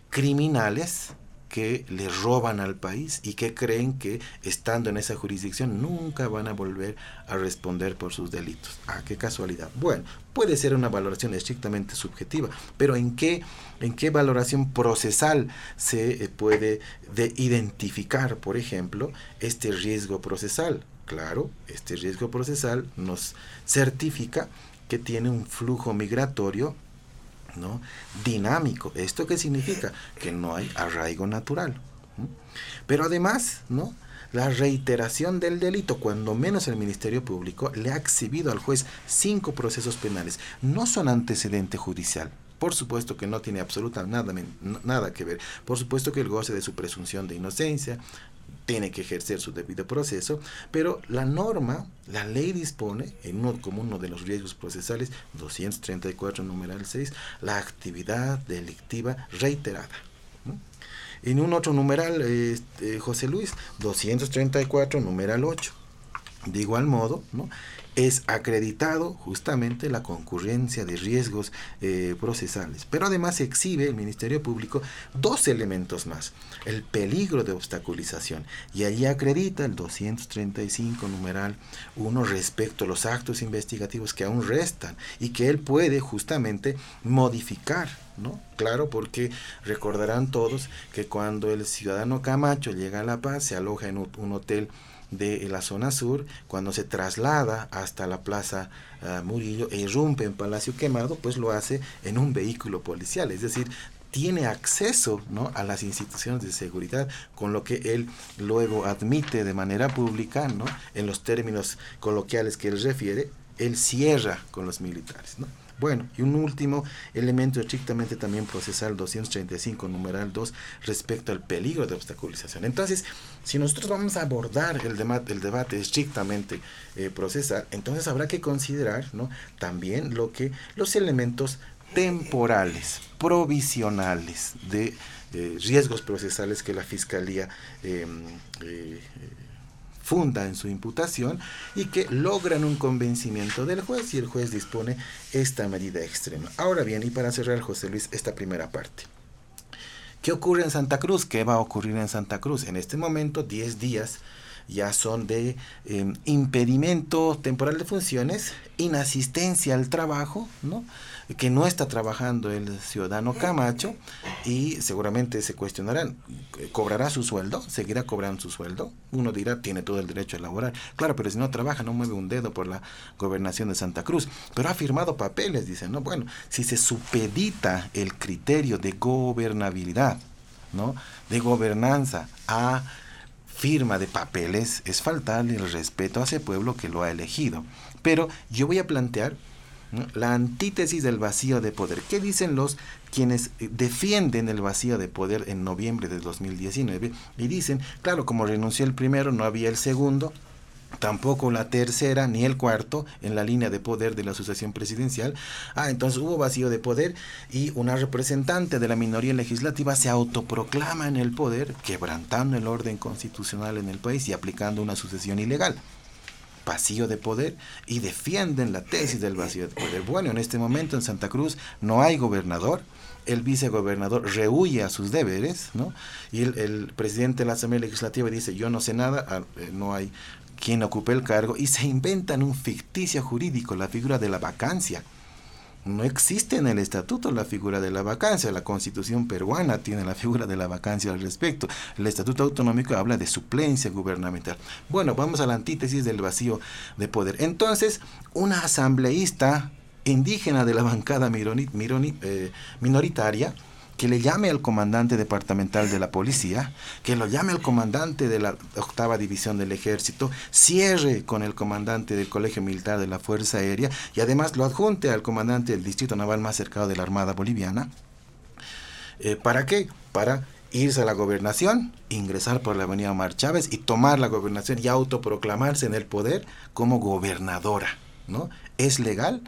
criminales que le roban al país y que creen que estando en esa jurisdicción nunca van a volver a responder por sus delitos. Ah, qué casualidad. Bueno, puede ser una valoración estrictamente subjetiva, pero ¿en qué, en qué valoración procesal se eh, puede de identificar, por ejemplo, este riesgo procesal? Claro, este riesgo procesal nos certifica que tiene un flujo migratorio dinámico. ¿Esto qué significa? Que no hay arraigo natural. Pero además, ¿no? la reiteración del delito, cuando menos el Ministerio Público le ha exhibido al juez cinco procesos penales. No son antecedente judicial. Por supuesto que no tiene absolutamente nada, nada que ver. Por supuesto que el goce de su presunción de inocencia, tiene que ejercer su debido proceso, pero la norma, la ley dispone, en uno, como uno de los riesgos procesales, 234 numeral 6, la actividad delictiva reiterada. En un otro numeral, este, José Luis, 234 numeral 8. De igual modo, ¿no? Es acreditado justamente la concurrencia de riesgos eh, procesales. Pero además exhibe el Ministerio Público dos elementos más. El peligro de obstaculización. Y allí acredita el 235 numeral 1 respecto a los actos investigativos que aún restan y que él puede justamente modificar ¿no? Claro, porque recordarán todos que cuando el ciudadano Camacho llega a La Paz, se aloja en un hotel de la zona sur, cuando se traslada hasta la plaza ah, Murillo e irrumpe en Palacio Quemado, pues lo hace en un vehículo policial, es decir, tiene acceso ¿no? a las instituciones de seguridad, con lo que él luego admite de manera pública, ¿no? en los términos coloquiales que él refiere, él cierra con los militares. ¿no? Bueno, y un último elemento estrictamente también procesal 235, numeral 2, respecto al peligro de obstaculización. Entonces, si nosotros vamos a abordar el, debate, el debate estrictamente eh, procesal, entonces habrá que considerar ¿no? también lo que los elementos temporales, provisionales de eh, riesgos procesales que la Fiscalía em, eh, funda en su imputación y que logran un convencimiento del juez y el juez dispone esta medida extrema. Ahora bien, y para cerrar, José Luis, esta primera parte. ¿Qué ocurre en Santa Cruz? ¿Qué va a ocurrir en Santa Cruz? En este momento, 10 días ya son de em, impedimento temporal de funciones, inasistencia al trabajo, ¿no? Que no está trabajando el ciudadano Camacho y seguramente se cuestionarán, ¿cobrará su sueldo? ¿Seguirá cobrando su sueldo? Uno dirá, tiene todo el derecho a laborar. Claro, pero si no trabaja, no mueve un dedo por la gobernación de Santa Cruz. Pero ha firmado papeles, dicen, ¿no? Bueno, si se supedita el criterio de gobernabilidad, ¿no? De gobernanza a firma de papeles, es faltarle el respeto a ese pueblo que lo ha elegido. Pero yo voy a plantear la antítesis del vacío de poder. ¿Qué dicen los quienes eh, defienden el vacío de poder en noviembre de 2019? Y dicen, claro, como renunció el primero, no había el segundo, tampoco la tercera ni el cuarto en la línea de poder de la asociación presidencial. Ah, entonces hubo vacío de poder y una representante de la minoría legislativa se autoproclama en el poder, quebrantando el orden constitucional en el país y aplicando una sucesión ilegal vacío de poder y defienden la tesis del vacío de poder. Bueno, en este momento en Santa Cruz no hay gobernador, el vicegobernador rehuye a sus deberes, ¿no? Y el, presidente de la Asamblea Legislativa dice, yo no sé nada, ah, eh, no hay quien ocupe el cargo, y se inventan un ficticio jurídico, la figura de la vacancia no existe en el estatuto la figura de la vacancia. La constitución peruana tiene la figura de la vacancia al respecto. El estatuto autonómico habla de suplencia gubernamental. Bueno, vamos a la antítesis del vacío de poder. Entonces, una asambleísta indígena de la bancada eh, minoritaria, que le llame al comandante departamental de la policía, que lo llame al comandante de la octava división del ejército, cierre con el comandante del colegio militar de la Fuerza Aérea y además lo adjunte al comandante del distrito naval más cercano de la Armada Boliviana. Eh, ¿Para qué? Para irse a la gobernación, ingresar por la avenida Omar Chávez y tomar la gobernación y autoproclamarse en el poder como gobernadora. ¿no? ¿Es legal?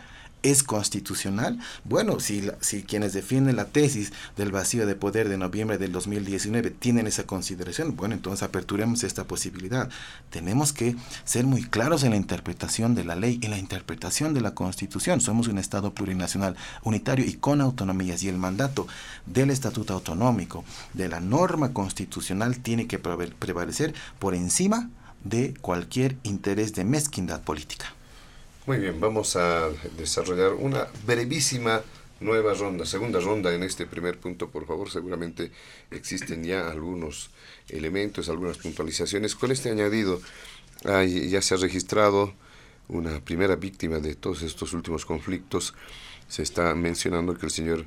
Es constitucional? Bueno, si, si quienes defienden la tesis del vacío de poder de noviembre del 2019 tienen esa consideración, bueno, entonces aperturemos esta posibilidad. Tenemos que ser muy claros en la interpretación de la ley, en la interpretación de la constitución. Somos un Estado plurinacional, unitario y con autonomías y el mandato del Estatuto Autonómico, de la norma constitucional, tiene que prevalecer por encima de cualquier interés de mezquindad política. Muy bien, vamos a desarrollar una brevísima nueva ronda, segunda ronda en este primer punto, por favor. Seguramente existen ya algunos elementos, algunas puntualizaciones. Con este añadido, ya se ha registrado una primera víctima de todos estos últimos conflictos. Se está mencionando que el señor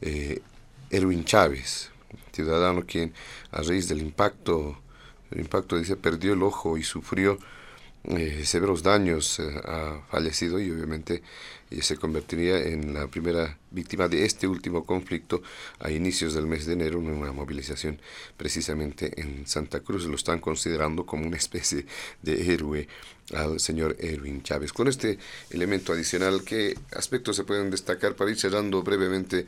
eh, Erwin Chávez, ciudadano quien a raíz del impacto, el impacto dice, perdió el ojo y sufrió eh, severos daños eh, ha fallecido y obviamente eh, se convertiría en la primera víctima de este último conflicto a inicios del mes de enero en una movilización precisamente en Santa Cruz. Lo están considerando como una especie de héroe al señor Erwin Chávez. Con este elemento adicional, ¿qué aspectos se pueden destacar para ir cerrando brevemente,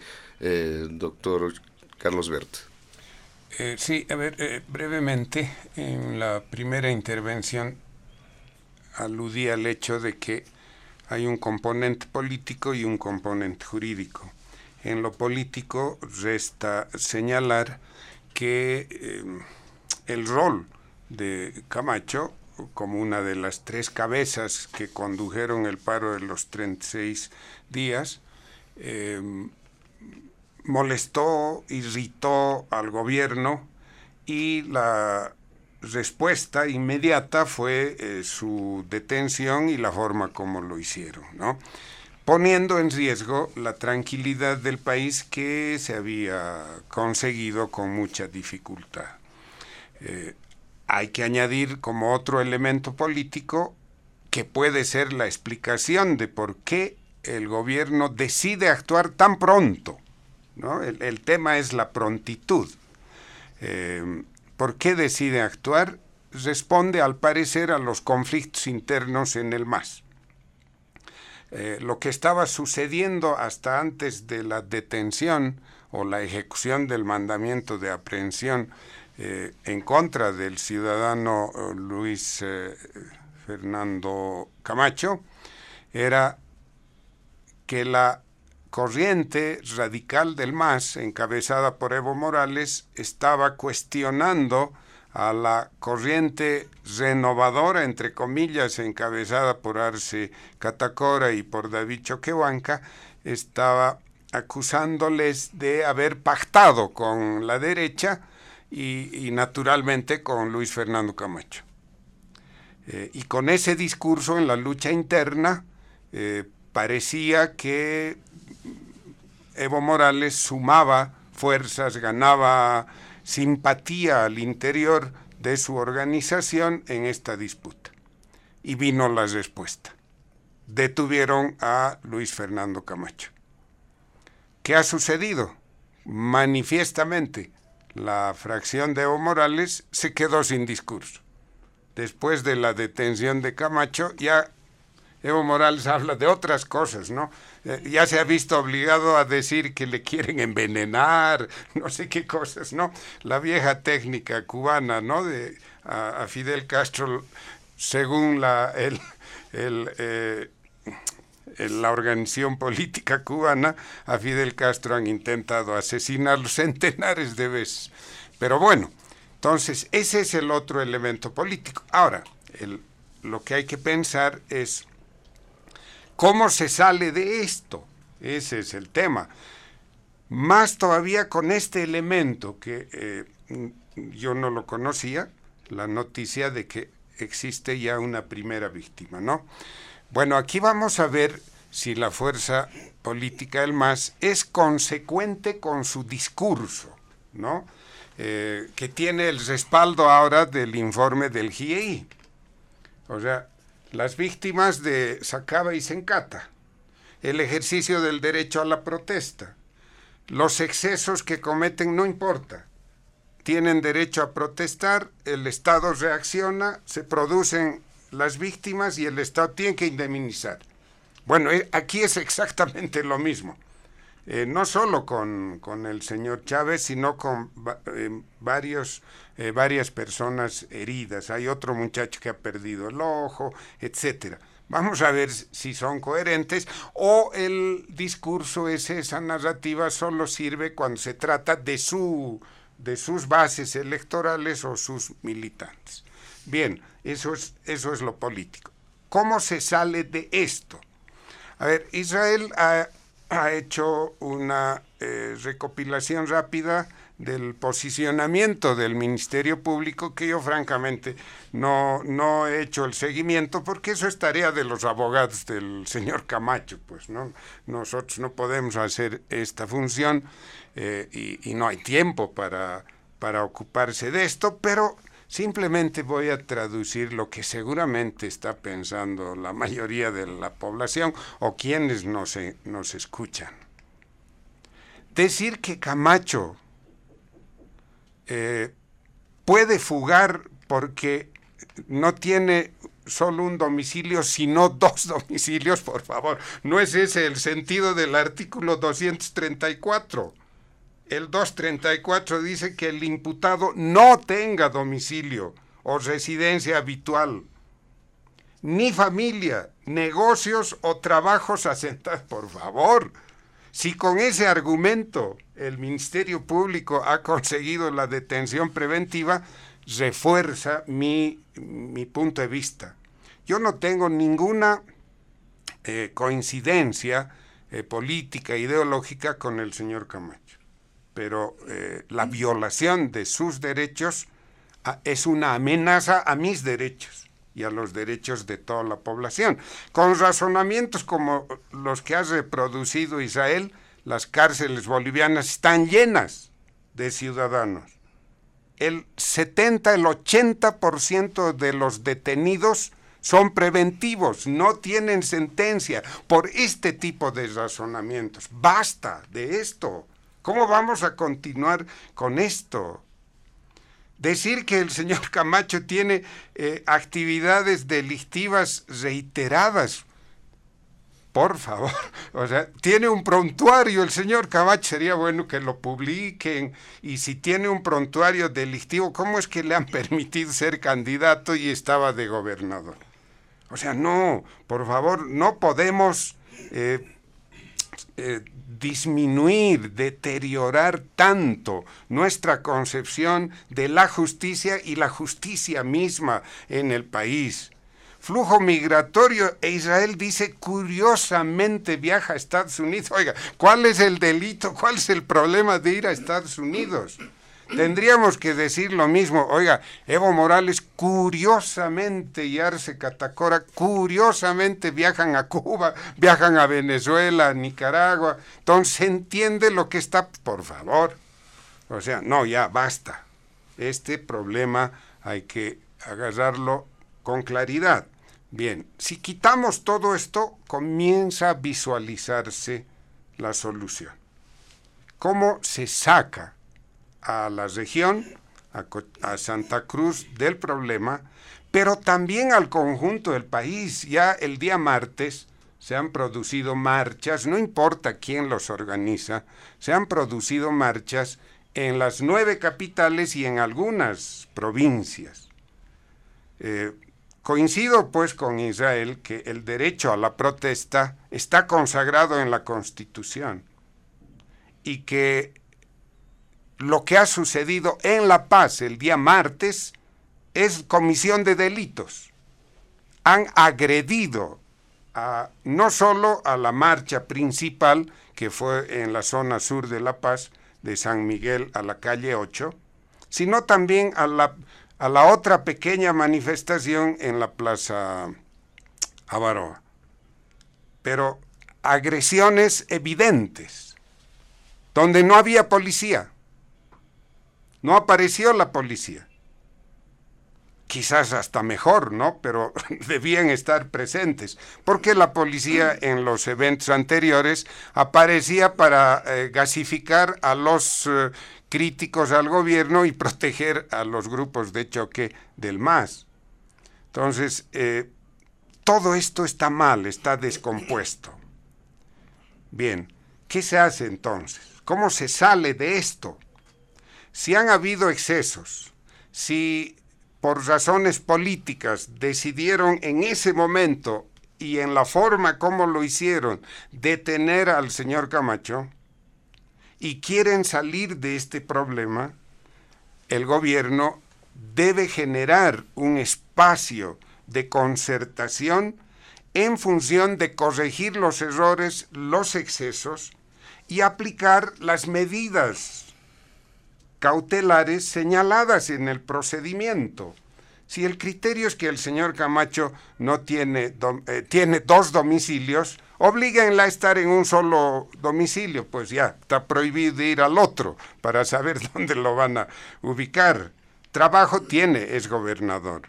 doctor Carlos Bert? sí, a ver, brevemente, en la primera intervención aludí al hecho de que hay un componente político y un componente jurídico. En lo político resta señalar que eh, el rol de Camacho como una de las tres cabezas que condujeron el paro de los 36 días, eh, molestó, irritó al gobierno y la respuesta inmediata fue eh, su detención y la forma como lo hicieron, ¿no? poniendo en riesgo la tranquilidad del país que se había conseguido con mucha dificultad. Eh, hay que añadir como otro elemento político que puede ser la explicación de por qué el gobierno decide actuar tan pronto. ¿no? El, tema es la prontitud. Eh, ¿Por qué decide actuar? Responde al parecer a los conflictos internos en el MAS. Eh, lo que estaba sucediendo hasta antes de la detención o la ejecución del mandamiento de aprehensión eh, en contra del ciudadano eh, Luis Fernando Camacho era que la corriente radical del MAS, encabezada por Evo Morales, estaba cuestionando a la corriente renovadora, entre comillas, encabezada por Arce Catacora y por David Choquehuanca, estaba acusándoles de haber pactado con la derecha y, naturalmente con Luis Fernando Camacho. Eh, y con ese discurso en la lucha interna eh, parecía que Evo Morales sumaba fuerzas, ganaba simpatía al interior de su organización en esta disputa. Y vino la respuesta. Detuvieron a Luis Fernando Camacho. ¿Qué ha sucedido? Manifiestamente, la fracción de Evo Morales se quedó sin discurso. Después de la detención de Camacho, ya Evo Morales habla de otras cosas, ¿no? Eh, ya se ha visto obligado a decir que le quieren envenenar, no sé qué cosas, ¿no? La vieja técnica cubana, ¿no? A, Fidel Castro, según la, eh, la organización política cubana, a Fidel Castro han intentado asesinarlo centenares de veces. Pero bueno, entonces ese es el otro elemento político. Ahora, lo que hay que pensar es ¿Cómo se sale de esto? Ese es el tema. Más todavía con este elemento que eh, yo no lo conocía, la noticia de que existe ya una primera víctima, ¿no? Bueno, aquí vamos a ver si la fuerza política del MAS es consecuente con su discurso, ¿no? Eh, que tiene el respaldo ahora del informe del GIEI. O sea, las víctimas de Sacaba y Sencata, el ejercicio del derecho a la protesta, los excesos que cometen no importa. Tienen derecho a protestar, el Estado reacciona, se producen las víctimas y el Estado tiene que indemnizar. Bueno, eh, aquí es exactamente lo mismo. Eh, no solo con, el señor Chávez, sino con eh, varios, eh, varias personas heridas. Hay otro muchacho que ha perdido el ojo, etcétera. Vamos a ver si son coherentes o el discurso ese, esa narrativa solo sirve cuando se trata de, su, de sus bases electorales o sus militantes. Bien, eso es, eso es lo político. ¿Cómo se sale de esto? A ver, Israel ha hecho una eh, recopilación rápida del posicionamiento del Ministerio Público que yo francamente no, no he hecho el seguimiento porque eso es tarea de los abogados del señor Camacho, pues no nosotros no podemos hacer esta función eh, y, no hay tiempo para, para ocuparse de esto, pero Simplemente voy a traducir lo que seguramente está pensando la mayoría de la población o quienes nos, nos escuchan. Decir que Camacho eh, puede fugar porque no tiene solo un domicilio, sino dos domicilios, por favor. No es ese el sentido del artículo 234. El 234 dice que el imputado no tenga domicilio o residencia habitual. ni familia, negocios o trabajos asentados. Por favor, si con ese argumento el Ministerio Público ha conseguido la detención preventiva, refuerza mi, mi punto de vista. Yo no tengo ninguna eh, coincidencia eh, política, ideológica con el señor Camacho, pero eh, la violación de sus derechos ah, es una amenaza a mis derechos y a los derechos de toda la población. Con razonamientos como los que ha reproducido Israel, las cárceles bolivianas están llenas de ciudadanos. El 70, el 80% de los detenidos son preventivos, no tienen sentencia por este tipo de razonamientos. Basta de esto. ¿Cómo vamos a continuar con esto? Decir que el señor Camacho tiene eh, actividades delictivas reiteradas, por favor, o sea, tiene un prontuario el señor Camacho, sería bueno que lo publiquen, y si tiene un prontuario delictivo, ¿cómo es que le han permitido ser candidato y estaba de gobernador? O sea, no, por favor, no podemos eh, eh, disminuir, deteriorar tanto nuestra concepción de la justicia y la justicia misma en el país. Flujo migratorio e Israel dice curiosamente viaja a Estados Unidos. Oiga, ¿cuál es el delito? ¿Cuál es el problema de ir a Estados Unidos? Tendríamos que decir lo mismo. Oiga, Evo Morales curiosamente y Arce Catacora curiosamente viajan a Cuba, viajan a Venezuela, a Nicaragua. Entonces se entiende lo que está, por favor. O sea, no, ya basta. Este problema hay que agarrarlo con claridad. Bien, si quitamos todo esto, comienza a visualizarse la solución. ¿Cómo se saca a la región, a, Santa Cruz del problema, pero también al conjunto del país. Ya el día martes se han producido marchas, no importa quién los organiza, se han producido marchas en las nueve capitales y en algunas provincias. Eh, coincido pues con Israel que el derecho a la protesta está consagrado en la Constitución y que lo que ha sucedido en La Paz el día martes es comisión de delitos. Han agredido no solo a la marcha principal, que fue en la zona sur de La Paz, de San Miguel a la calle 8, sino también a la, a la otra pequeña manifestación en la Plaza Avaroa. Pero agresiones evidentes, donde no había policía no apareció la policía. Quizás hasta mejor, ¿no? Pero debían estar presentes, porque la policía en los eventos anteriores aparecía para eh, gasificar a los eh, críticos al gobierno y proteger a los grupos de choque del MAS. Entonces, eh, todo esto está mal, está descompuesto. Bien, ¿qué se hace entonces? ¿Cómo se sale de esto? Si han habido excesos, si por razones políticas decidieron en ese momento y en la forma como lo hicieron detener al señor Camacho y quieren salir de este problema, el gobierno debe generar un espacio de concertación en función de corregir los errores, los excesos y aplicar las medidas cautelares señaladas en el procedimiento. Si el criterio es que el señor Camacho no tiene, eh, tiene dos domicilios, oblíguenla a estar en un solo domicilio, pues ya está prohibido ir al otro para saber dónde lo van a ubicar. Trabajo tiene, es gobernador.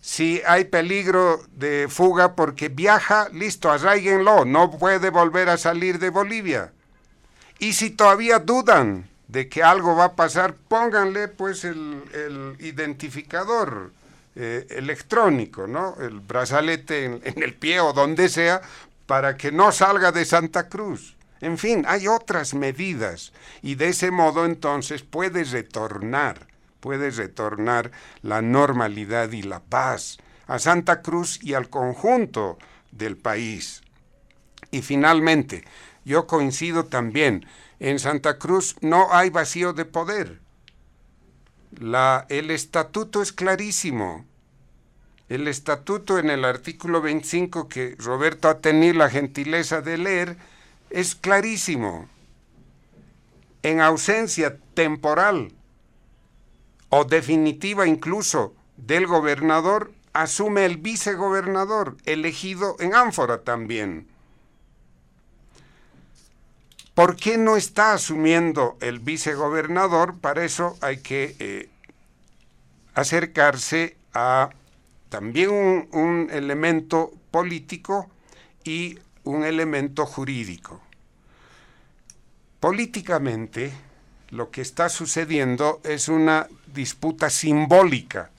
Si hay peligro de fuga porque viaja, listo, arraiguenlo, no puede volver a salir de Bolivia. Y si todavía dudan, de que algo va a pasar, pónganle pues el, identificador eh, electrónico, ¿no? El brazalete en, en, el pie o donde sea, para que no salga de Santa Cruz. En fin, hay otras medidas y de ese modo entonces puede retornar, puede retornar la normalidad y la paz a Santa Cruz y al conjunto del país. Y finalmente, yo coincido también, en Santa Cruz no hay vacío de poder. El estatuto es clarísimo. El estatuto en el artículo 25 que Roberto ha tenido la gentileza de leer es clarísimo. En ausencia temporal o definitiva incluso del gobernador, asume el vicegobernador, elegido en ánfora también. ¿Por qué no está asumiendo el vicegobernador? Para eso hay que eh, acercarse a también un, elemento político y un elemento jurídico. Políticamente, lo que está sucediendo es una disputa simbólica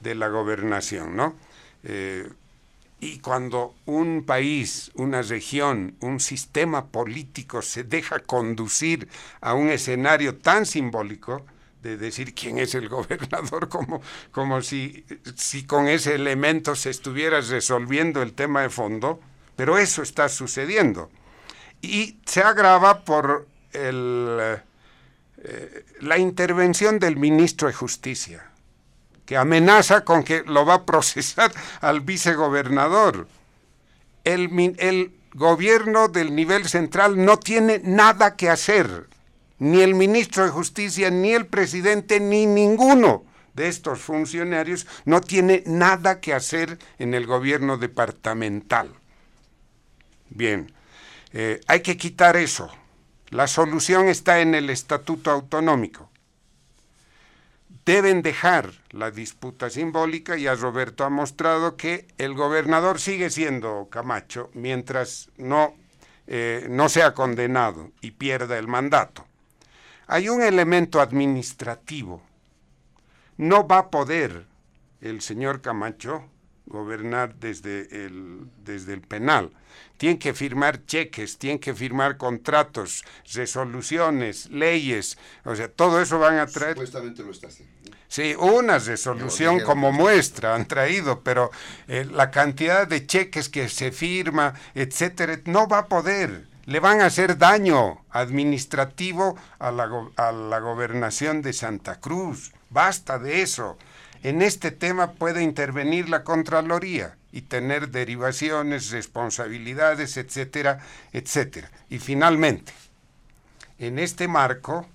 de la gobernación, ¿no? Eh, y cuando un país, una región, un sistema político se deja conducir a un escenario tan simbólico, de decir quién es el gobernador, como, como si, si con ese elemento se estuviera resolviendo el tema de fondo, pero eso está sucediendo. Y se agrava por el, eh, la intervención del ministro de Justicia que amenaza con que lo va a procesar al vicegobernador. El, el gobierno del nivel central no tiene nada que hacer, ni el ministro de Justicia, ni el presidente, ni ninguno de estos funcionarios no tiene nada que hacer en el gobierno departamental. Bien, eh, hay que quitar eso. La solución está en el estatuto autonómico deben dejar la disputa simbólica. Ya Roberto ha mostrado que el gobernador sigue siendo Camacho mientras no, eh, no sea condenado y pierda el mandato. Hay un elemento administrativo. No va a poder el señor Camacho gobernar desde el, desde el penal. Tienen que firmar cheques, tienen que firmar contratos, resoluciones, leyes, o sea, todo eso van a traer... Supuestamente lo está haciendo. Sí, una resolución como muestra han traído, pero eh, la cantidad de cheques que se firma, etcétera, no va a poder. Le van a hacer daño administrativo a la, gobernación de Santa Cruz. Basta de eso. En este tema puede intervenir la Contraloría y tener derivaciones, responsabilidades, etcétera, etcétera. Y finalmente, en este marco,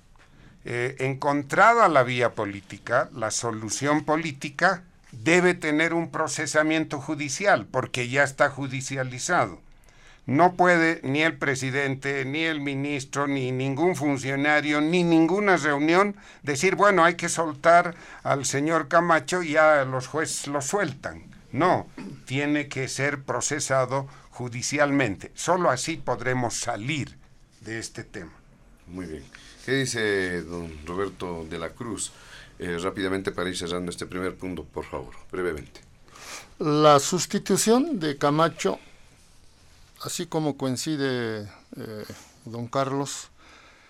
eh, encontrada la vía política, la solución política debe tener un procesamiento judicial, porque ya está judicializado. No puede ni el presidente, ni el ministro, ni ningún funcionario, ni ninguna reunión decir, bueno, hay que soltar al señor Camacho y ya los jueces lo sueltan. No, tiene que ser procesado judicialmente. Solo así podremos salir de este tema. Muy bien. ¿Qué dice don Roberto de la Cruz? Eh, rápidamente para ir cerrando este primer punto, por favor, brevemente. La sustitución de Camacho así como coincide eh, don Carlos,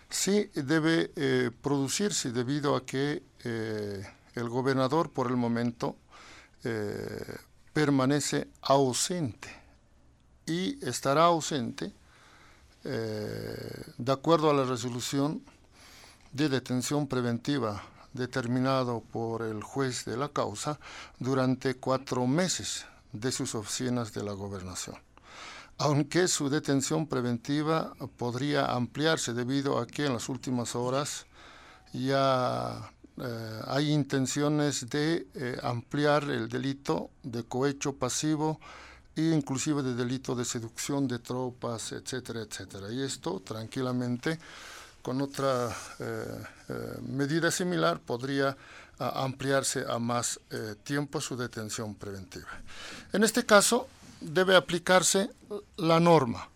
sí debe eh, producirse debido a que eh, el gobernador por el momento permanece ausente y estará ausente de acuerdo a la resolución de detención preventiva determinado por el juez de la causa durante cuatro meses de sus oficinas de la gobernación aunque su detención preventiva podría ampliarse debido a que en las últimas horas ya eh, hay intenciones de eh, ampliar el delito de cohecho pasivo e inclusive de delito de seducción de tropas, etcétera, etcétera. Y esto tranquilamente con otra eh, medida similar podría ampliarse a más tiempo su detención preventiva. En este caso, debe aplicarse la norma,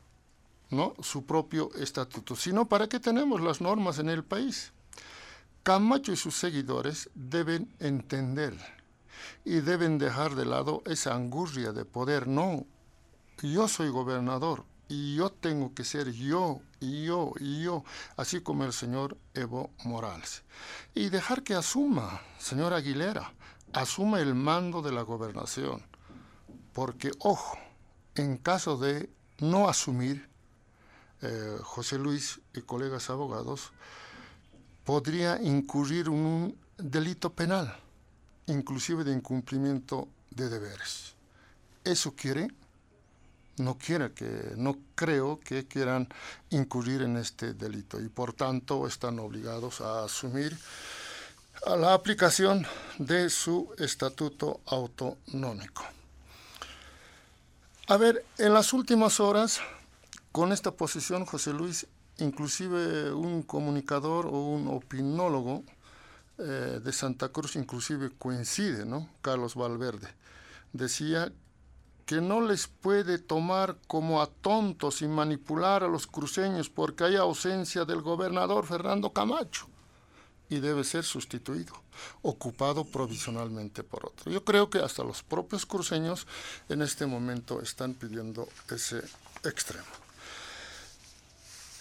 ¿no? su propio estatuto. Sino, ¿para qué tenemos las normas en el país? Camacho y sus seguidores deben entender y deben dejar de lado esa angustia de poder. No, yo soy gobernador y yo tengo que ser yo yo y yo, así como el señor Evo Morales. Y dejar que asuma, señor Aguilera, asuma el mando de la gobernación porque, ojo, en caso de no asumir, eh, José Luis y colegas abogados, podría incurrir un delito penal, inclusive de incumplimiento de deberes. ¿Eso quiere? No quiere que, no creo que quieran incurrir en este delito y por tanto están obligados a asumir a la aplicación de su estatuto autonómico. A ver, en las últimas horas, con esta posición, José Luis, inclusive un comunicador o un opinólogo eh, de Santa Cruz, inclusive coincide, ¿no? Carlos Valverde, decía que no les puede tomar como a tontos y manipular a los cruceños porque hay ausencia del gobernador Fernando Camacho y debe ser sustituido, ocupado provisionalmente por otro. Yo creo que hasta los propios cruceños en este momento están pidiendo ese extremo.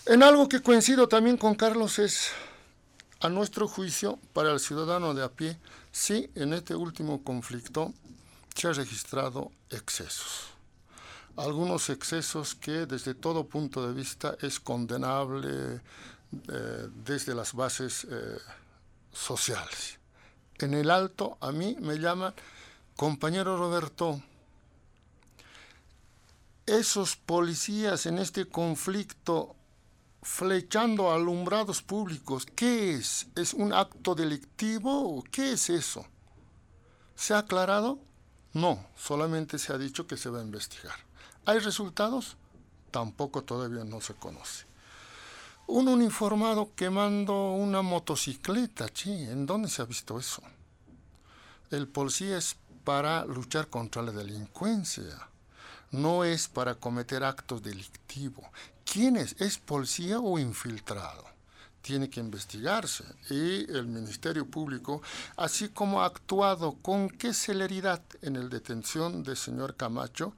En algo que coincido también con Carlos es, a nuestro juicio, para el ciudadano de a pie, sí, en este último conflicto se han registrado excesos. Algunos excesos que desde todo punto de vista es condenable, eh, desde las bases eh, sociales. En el alto a mí me llaman, compañero Roberto, esos policías en este conflicto flechando alumbrados públicos, ¿qué es? ¿Es un acto delictivo qué es eso? ¿Se ha aclarado? No, solamente se ha dicho que se va a investigar. ¿Hay resultados? Tampoco todavía no se conoce un uniformado quemando una motocicleta, ¿en dónde se ha visto eso? El policía es para luchar contra la delincuencia, no es para cometer actos delictivos. ¿Quién es? ¿Es policía o infiltrado? Tiene que investigarse y el Ministerio Público, así como ha actuado con qué celeridad en la detención del señor Camacho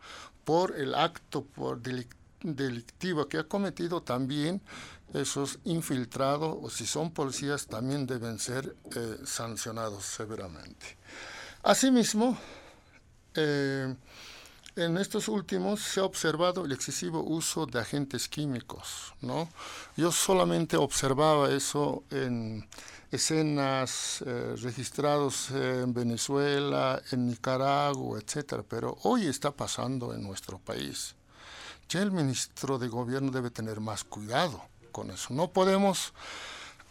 por el acto por delictivo que ha cometido también esos infiltrados o si son policías también deben ser eh, sancionados severamente. Asimismo, eh, en estos últimos se ha observado el excesivo uso de agentes químicos, ¿no? Yo solamente observaba eso en escenas eh, registrados en Venezuela, en Nicaragua, etcétera, pero hoy está pasando en nuestro país. Ya el ministro de Gobierno debe tener más cuidado con eso. No podemos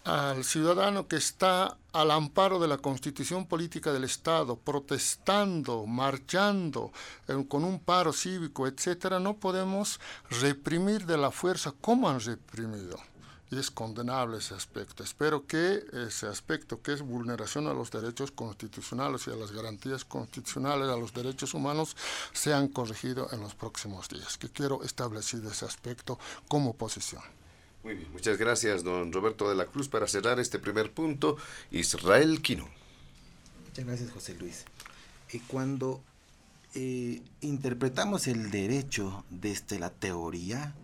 al ciudadano que está al amparo de la constitución política del Estado, protestando, marchando, con un paro cívico, etcétera, no podemos reprimir de la fuerza como han reprimido. Y es condenable ese aspecto. Espero que ese aspecto, que es vulneración a los derechos constitucionales y a las garantías constitucionales, a los derechos humanos, sean corregidos en los próximos días. Que quiero establecer ese aspecto como posición. Muchas gracias, don Roberto de la Cruz. Para cerrar este primer punto, Israel Quino. Muchas gracias, José Luis. Y cuando eh, interpretamos el derecho desde la teoría,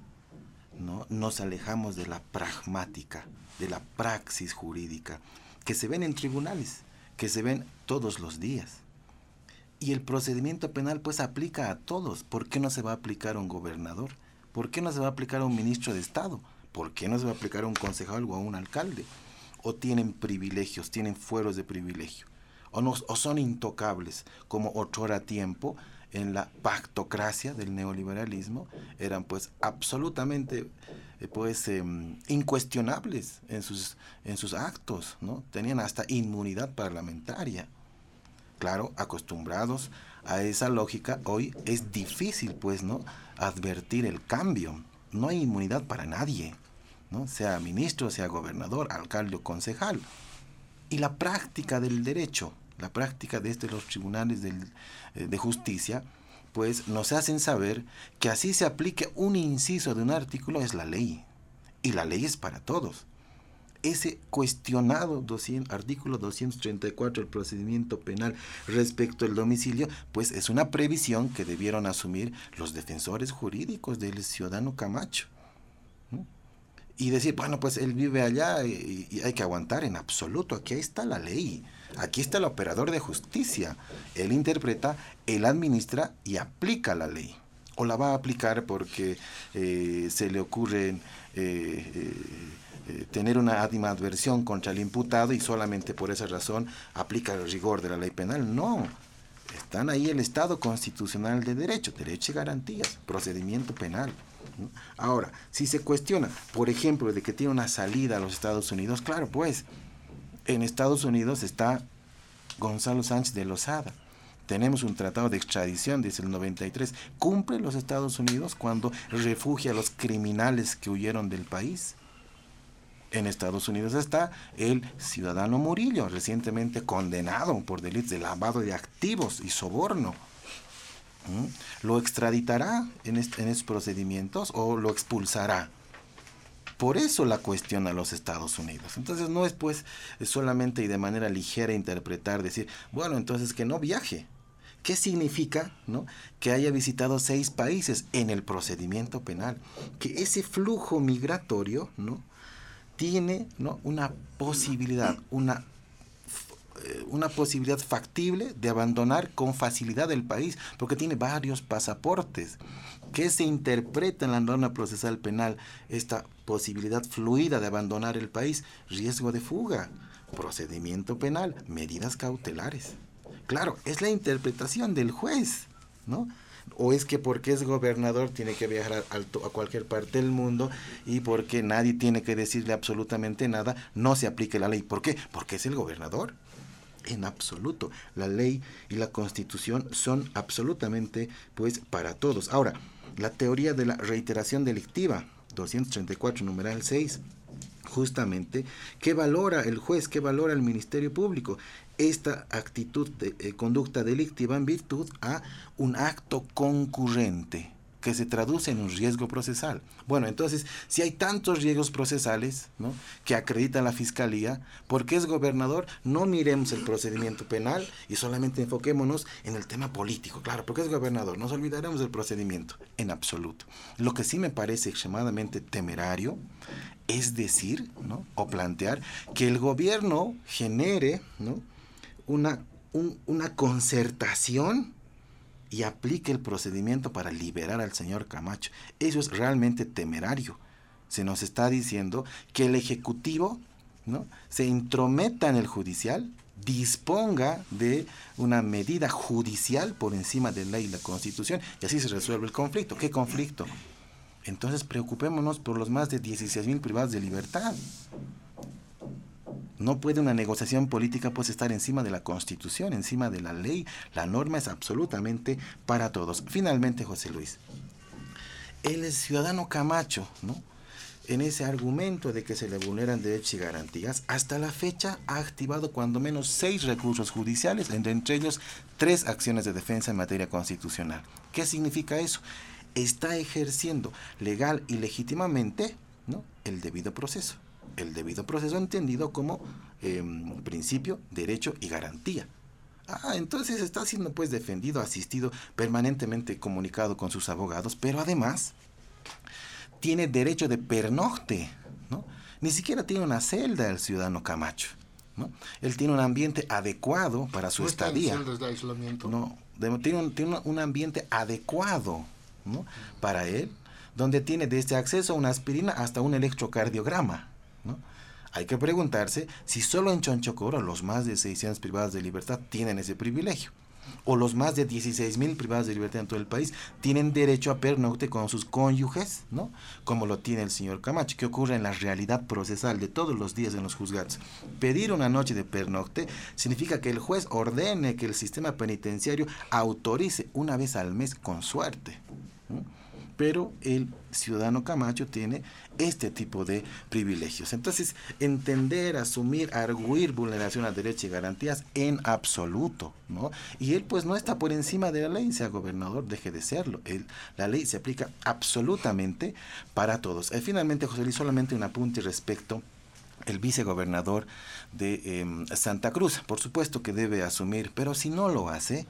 ¿no? nos alejamos de la pragmática, de la praxis jurídica, que se ven en tribunales, que se ven todos los días. Y el procedimiento penal pues aplica a todos. ¿Por qué no se va a aplicar a un gobernador? ¿Por qué no se va a aplicar a un ministro de Estado? ¿Por qué no se va a aplicar a un concejal o a un alcalde? ¿O tienen privilegios, tienen fueros de privilegio? ¿O, son intocables como otrora tiempo en la pactocracia del neoliberalismo? Eran pues absolutamente eh, pues em, incuestionables en sus, en sus actos, ¿no? Tenían hasta inmunidad parlamentaria. Claro, acostumbrados a esa lógica, hoy es difícil pues, ¿no? Advertir el cambio. No hay inmunidad para nadie sea ministro, sea gobernador, alcalde o concejal. Y la práctica del derecho, la práctica de este, los tribunales eh, de justicia, pues nos hacen saber que así se aplique un inciso de un artículo es la ley. Y la ley es para todos. Ese cuestionado artículo 234 del procedimiento penal respecto al domicilio, pues es una previsión que debieron asumir los defensores jurídicos del ciudadano Camacho y decir, bueno, pues él vive allá y, hay que aguantar en absoluto. Aquí está la ley. Aquí está el operador de justicia. Él interpreta, él administra y aplica la ley. O la va a aplicar porque eh, se le ocurre eh, eh, tener una animadversión contra el imputado y solamente por esa razón aplica el rigor de la ley penal. No. Están ahí el Estado constitucional de derecho, derecho y garantías, procedimiento penal. Ahora, si se cuestiona, por ejemplo, de que tiene una salida a los Estados Unidos, claro, pues en Estados Unidos está Gonzalo Sánchez de Lozada. Tenemos un tratado de extradición desde el 93. ¿Cumple los Estados Unidos cuando refugia a los criminales que huyeron del país? En Estados Unidos está el ciudadano Murillo, recientemente condenado por delitos de lavado de activos y soborno. ¿Mm? ¿Lo extraditará en, en estos procedimientos o lo expulsará? Por eso la cuestiona los Estados Unidos. Entonces no es pues solamente y de manera ligera interpretar, decir, bueno, entonces que no viaje. ¿Qué significa ¿no? que haya visitado seis países en el procedimiento penal? Que ese flujo migratorio ¿no? tiene ¿no? una posibilidad, una una posibilidad factible de abandonar con facilidad el país, porque tiene varios pasaportes. ¿Qué se interpreta en la norma procesal penal esta posibilidad fluida de abandonar el país? Riesgo de fuga, procedimiento penal, medidas cautelares. Claro, es la interpretación del juez, ¿no? o es que porque es gobernador tiene que viajar a, cualquier parte del mundo y porque nadie tiene que decirle absolutamente nada, no se aplique la ley. ¿Por qué? Porque es el gobernador en absoluto. La ley y la constitución son absolutamente pues para todos. Ahora, la teoría de la reiteración delictiva, 234 numeral 6, justamente, ¿qué valora el juez, qué valora el Ministerio Público? Esta actitud de eh, conducta delictiva en virtud a un acto concurrente que se traduce en un riesgo procesal. Bueno, entonces, si hay tantos riesgos procesales ¿no? que acredita la Fiscalía, porque es gobernador, no miremos el procedimiento penal y solamente enfoquémonos en el tema político. Claro, porque es gobernador, nos olvidaremos del procedimiento, en absoluto. Lo que sí me parece extremadamente temerario es decir, ¿no? o plantear, que el gobierno genere ¿no? una, una concertación y aplique el procedimiento para liberar al señor Camacho. Eso es realmente temerario. Se nos está diciendo que el Ejecutivo ¿no? se intrometa en el judicial, disponga de una medida judicial por encima de la ley y la constitución, y así se resuelve el conflicto. ¿Qué conflicto? Entonces preocupémonos por los más de 16 mil privados de libertad. No puede una negociación política pues estar encima de la constitución, encima de la ley. La norma es absolutamente para todos. Finalmente, José Luis, el ciudadano Camacho, ¿no? En ese argumento de que se le vulneran derechos y garantías, hasta la fecha ha activado cuando menos seis recursos judiciales, entre ellos tres acciones de defensa en materia constitucional. ¿Qué significa eso? Está ejerciendo legal y legítimamente ¿no? el debido proceso el debido proceso entendido como em, principio, derecho y garantía. Ah, entonces está siendo pues defendido, asistido, permanentemente comunicado con sus abogados, pero además tiene derecho de pernocte, ¿no? Ni siquiera tiene una celda el ciudadano Camacho, ¿no? Él tiene un ambiente adecuado para su estadía. de aislamiento. No, tiene, un, tiene un ambiente adecuado, ¿no? Para él, donde tiene desde acceso a una aspirina hasta un electrocardiograma. Hay que preguntarse si solo en Chonchocoro los más de 600 privados de libertad tienen ese privilegio. O los más de 16 mil privados de libertad en todo el país tienen derecho a pernocte con sus cónyuges, ¿no? Como lo tiene el señor Camacho, que ocurre en la realidad procesal de todos los días en los juzgados. Pedir una noche de pernocte significa que el juez ordene que el sistema penitenciario autorice una vez al mes con suerte pero el ciudadano Camacho tiene este tipo de privilegios. Entonces, entender, asumir, arguir vulneración a derechos y garantías en absoluto, ¿no? Y él pues no está por encima de la ley, sea gobernador, deje de serlo. la ley se aplica absolutamente para todos. Y finalmente, José Luis, solamente un apunte respecto el vicegobernador de em, Santa Cruz. Por supuesto que debe asumir, pero si no lo hace,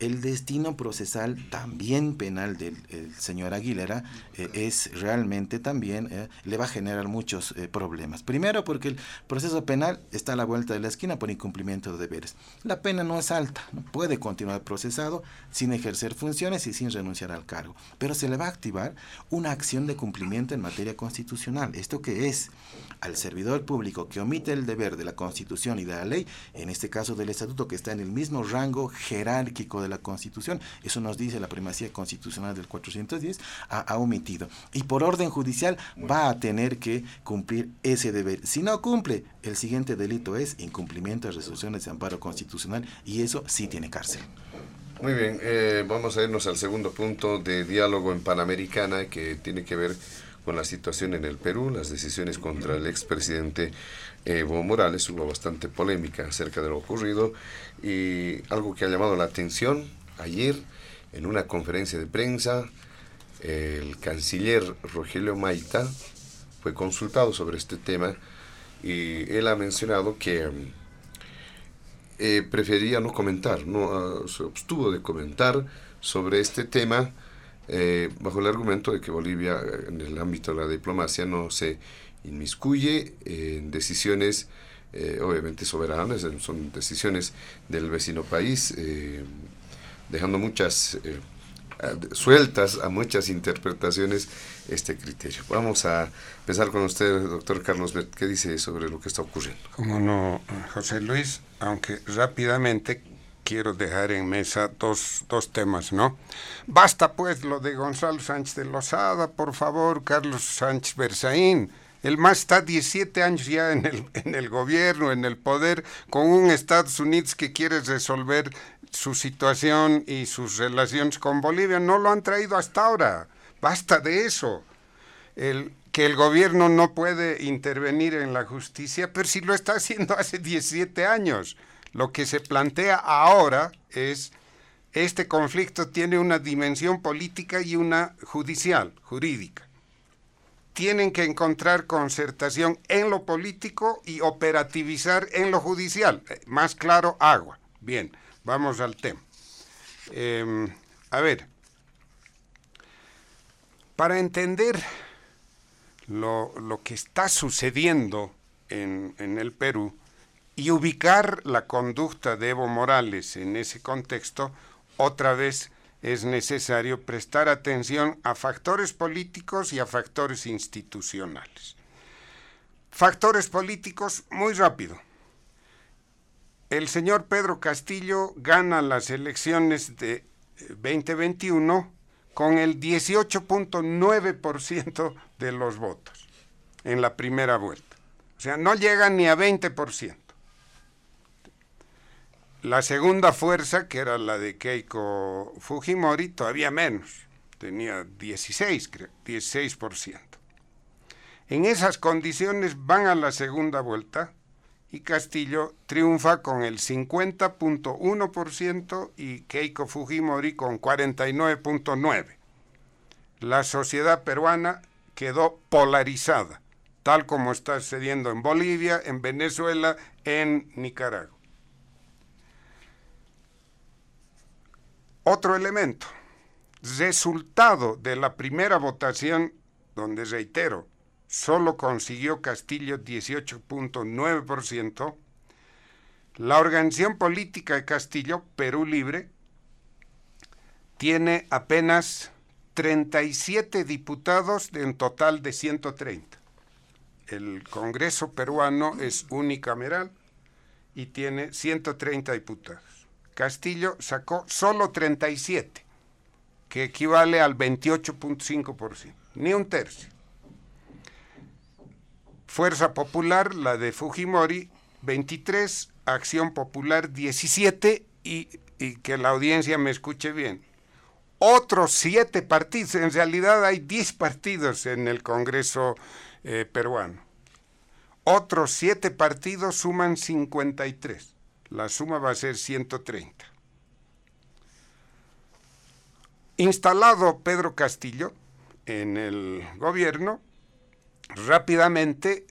el destino procesal también penal del señor Aguilera eh, es realmente también, eh, le va a generar muchos eh, problemas. Primero porque el proceso penal está a la vuelta de la esquina por incumplimiento de deberes. La pena no es alta, no puede continuar procesado sin ejercer funciones y sin renunciar al cargo, pero se le va a activar una acción de cumplimiento en materia constitucional. ¿Esto qué es? Al servidor público que omite el deber de la Constitución y de la ley, en este caso del Estatuto que está en el mismo rango jerárquico de la Constitución, eso nos dice la primacía constitucional del 410, ha, omitido. Y por orden judicial va a tener que cumplir ese deber. Si no cumple, el siguiente delito es incumplimiento de resoluciones de amparo constitucional y eso sí tiene cárcel. Muy bien, eh, vamos a irnos al segundo punto de diálogo en Panamericana que tiene que ver con la situación en el Perú, las decisiones contra el expresidente Evo Morales. Hubo bastante polémica acerca de lo ocurrido y algo que ha llamado la atención ayer en una conferencia de prensa, el canciller Rogelio Maita fue consultado sobre este tema y él ha mencionado que eh, prefería no comentar, no ah, se abstuvo de comentar sobre este tema eh, bajo el argumento de que Bolivia en el ámbito de la diplomacia no se inmiscuye en decisiones eh, obviamente soberanas, son decisiones del vecino país, eh, dejando muchas sueltas a muchas interpretaciones este criterio. Vamos a empezar con usted, doctor Carlos Bert, ¿qué dice sobre lo que está ocurriendo? Como no, José Luis, aunque rápidamente quiero dejar en mesa dos, dos temas, ¿no? Basta pues lo de Gonzalo Sánchez de Lozada, por favor, Carlos Sánchez Berzaín. El MAS está 17 años ya en el, en el gobierno, en el poder, con un Estados Unidos que quiere resolver su situación y sus relaciones con Bolivia. No lo han traído hasta ahora. Basta de eso. El, que el gobierno no puede intervenir en la justicia, pero si lo está haciendo hace 17 años. Lo que se plantea ahora es, este conflicto tiene una dimensión política y una judicial, jurídica. Tienen que encontrar concertación en lo político y operativizar en lo judicial. Eh, más claro, agua. Bien, vamos al tema. Em, a ver, para entender lo, que está sucediendo en el Perú, y ubicar la conducta de Evo Morales en ese contexto, otra vez es necesario prestar atención a factores políticos y a factores institucionales. Factores políticos, muy rápido. El señor Pedro Castillo gana las elecciones de 2021 eh, con el 18.9% de los votos en la primera vuelta. O sea, no llega ni a 20%. La segunda fuerza, que era la de Keiko Fujimori, todavía menos, tenía 16, creo, 16%. En esas condiciones van a la segunda vuelta y Castillo triunfa con el 50.1% y Keiko Fujimori con 49.9%. La sociedad peruana quedó polarizada, tal como está sucediendo en Bolivia, en Venezuela, en Nicaragua. Otro elemento, resultado de la primera votación, donde reitero, solo consiguió Castillo 18.9%, la organización política de Castillo, Perú Libre, tiene apenas 37 diputados en total de 130. El Congreso peruano es unicameral y tiene 130 diputados. Castillo sacó solo 37, que equivale al 28.5%, ni un tercio. Fuerza Popular, la de Fujimori, 23, Acción Popular, 17, y, que la audiencia me escuche bien. Otros siete partidos, en realidad hay 10 partidos en el Congreso eh, peruano. Otros siete partidos suman 53 la suma va a ser 130. Instalado Pedro Castillo en el gobierno, rápidamente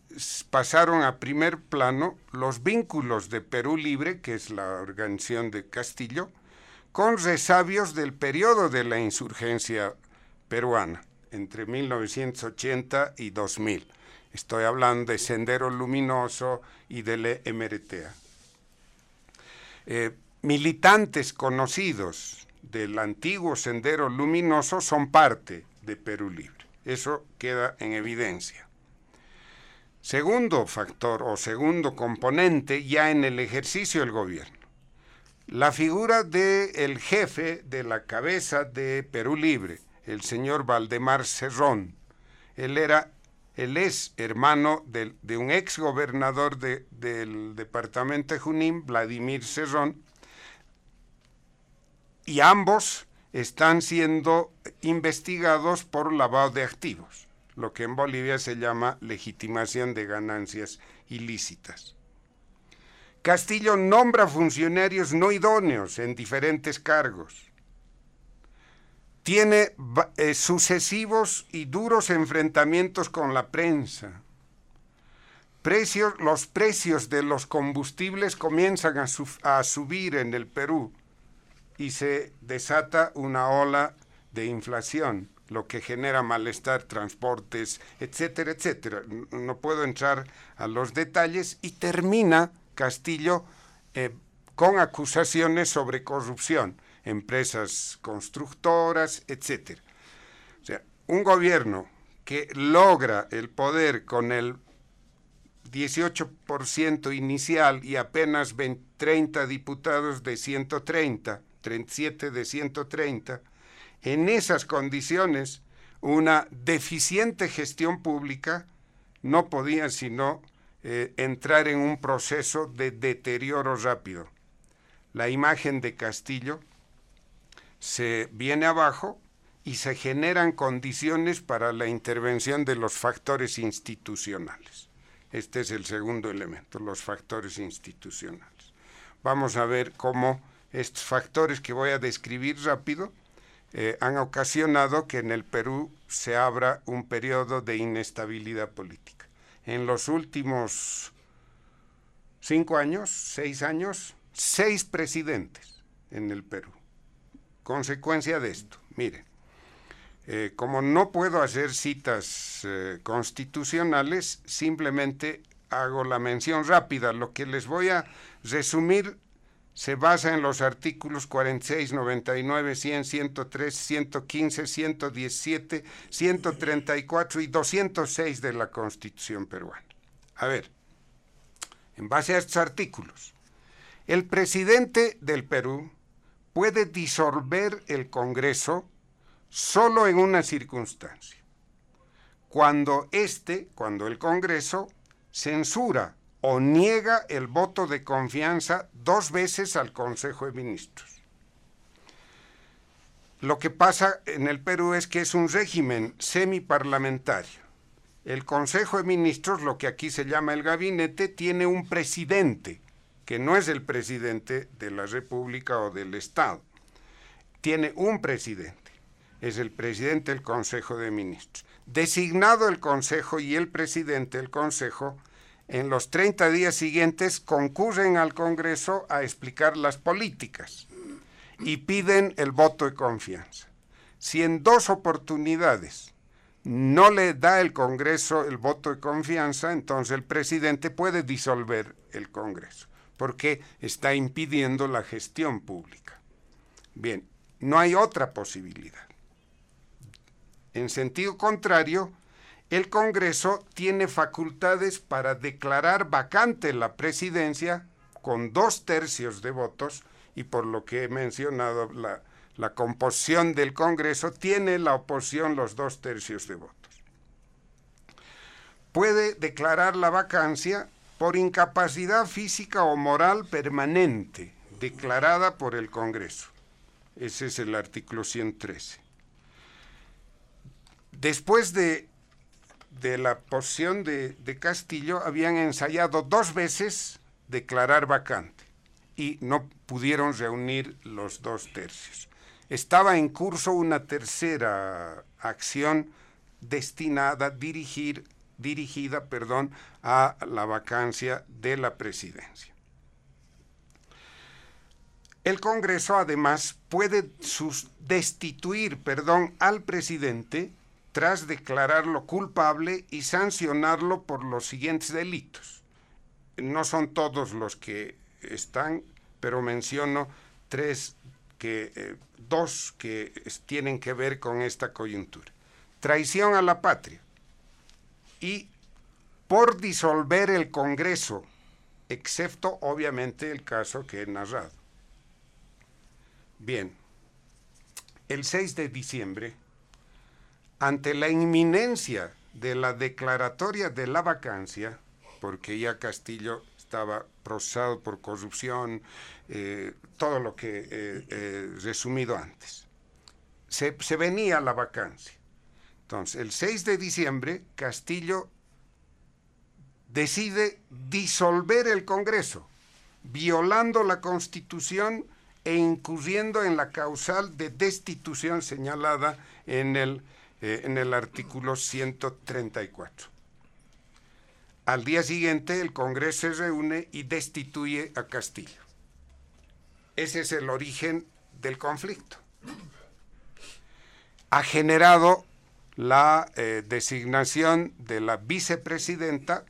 pasaron a primer plano los vínculos de Perú Libre, que es la organización de Castillo, con resabios del periodo de la insurgencia peruana, entre 1980 y 2000. Estoy hablando de Sendero Luminoso y del MRTA. Eh, militantes conocidos del antiguo Sendero Luminoso son parte de Perú Libre. Eso queda en evidencia. Segundo factor o segundo componente ya en el ejercicio del gobierno. La figura del jefe de la cabeza de Perú Libre, el señor Valdemar Cerrón. Él era, él es hermano de, un ex gobernador del departamento de Junín, Vladimir Cerrón, y ambos están siendo investigados por lavado de activos, lo que en Bolivia se llama legitimación de ganancias ilícitas. Castillo nombra funcionarios no idóneos en diferentes cargos. Tiene eh, sucesivos y duros enfrentamientos con la prensa. Los precios de los combustibles comienzan a subir en el Perú y se desata una ola de inflación, lo que genera malestar, transportes, etcétera, etcétera. No puedo entrar a los detalles y termina Castillo eh, con acusaciones sobre corrupción, empresas constructoras, etcétera. O sea, un gobierno que logra el poder con el 18% inicial y apenas 30 diputados de 130, 37 de 130, en esas condiciones una deficiente gestión pública no podía sino eh, entrar en un proceso de deterioro rápido. La imagen de Castillo se viene abajo y se generan condiciones para la intervención de los factores institucionales. Este es el segundo elemento, los factores institucionales. Vamos a ver cómo estos factores que voy a describir rápido eh, han ocasionado que en el Perú se abra un periodo de inestabilidad política. En los últimos cinco años, seis años, seis presidentes en el Perú. Consecuencia de esto, miren, eh, como no puedo hacer citas eh, constitucionales, simplemente hago la mención rápida. Lo que les voy a resumir se basa en los artículos 46, 99, 100, 103, 115, 117, 134 y 206 de la Constitución peruana. A ver, en base a estos artículos, el presidente del Perú puede disolver el Congreso solo en una circunstancia, cuando este, cuando el Congreso censura o niega el voto de confianza dos veces al Consejo de Ministros. Lo que pasa en el Perú es que es un régimen semiparlamentario. El Consejo de Ministros, lo que aquí se llama el gabinete, tiene un presidente, que no es el presidente de la República o del Estado. Tiene un presidente, es el presidente del Consejo de Ministros. Designado el Consejo y el presidente del Consejo, en los 30 días siguientes concurren al Congreso a explicar las políticas y piden el voto de confianza. Si en dos oportunidades no le da el Congreso el voto de confianza, entonces el presidente puede disolver el Congreso, porque está impidiendo la gestión pública. Bien, no hay otra posibilidad. En sentido contrario, el Congreso tiene facultades para declarar vacante la presidencia con dos tercios de votos y por lo que he mencionado la, la composición del Congreso tiene la oposición los dos tercios de votos. Puede declarar la vacancia por incapacidad física o moral permanente declarada por el Congreso. Ese es el artículo 113. Después de de la posición de, Castillo habían ensayado dos veces declarar vacante y no pudieron reunir los dos tercios. Estaba en curso una tercera acción destinada, dirigir, dirigida perdón, a la vacancia de la presidencia. El Congreso además puede destituir, perdón, al presidente tras declararlo culpable y sancionarlo por los siguientes delitos. No son todos los que están, pero menciono tres que eh, dos que tienen que ver con esta coyuntura. Traición a la patria y por disolver el Congreso, excepto obviamente el caso que he narrado. Bien, el 6 de diciembre, ante la inminencia de la declaratoria de la vacancia, porque ya Castillo estaba procesado por corrupción, eh, todo lo que he resumido antes. Se, se, venía la vacancia. Entonces, el 6 de diciembre, Castillo decide disolver el Congreso, violando la Constitución e incurriendo en la causal de destitución señalada en el, en el artículo 134. Al día siguiente el Congreso se reúne y destituye a Castillo. Ese es el origen del conflicto. Ha generado la eh, designación de la vicepresidenta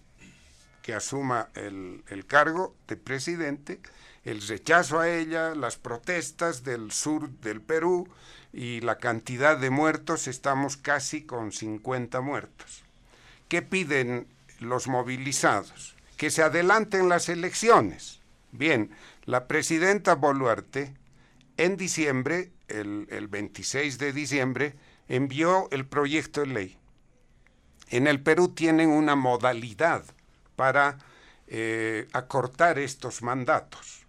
que asuma el, el, cargo de presidente, el rechazo a ella, las protestas del sur del Perú y la cantidad de muertos, estamos casi con 50 muertos. ¿Qué piden los movilizados, que se adelanten las elecciones. Bien, la presidenta Boluarte en diciembre, el, 26 de diciembre, envió el proyecto de ley. En el Perú tienen una modalidad para eh, acortar estos mandatos.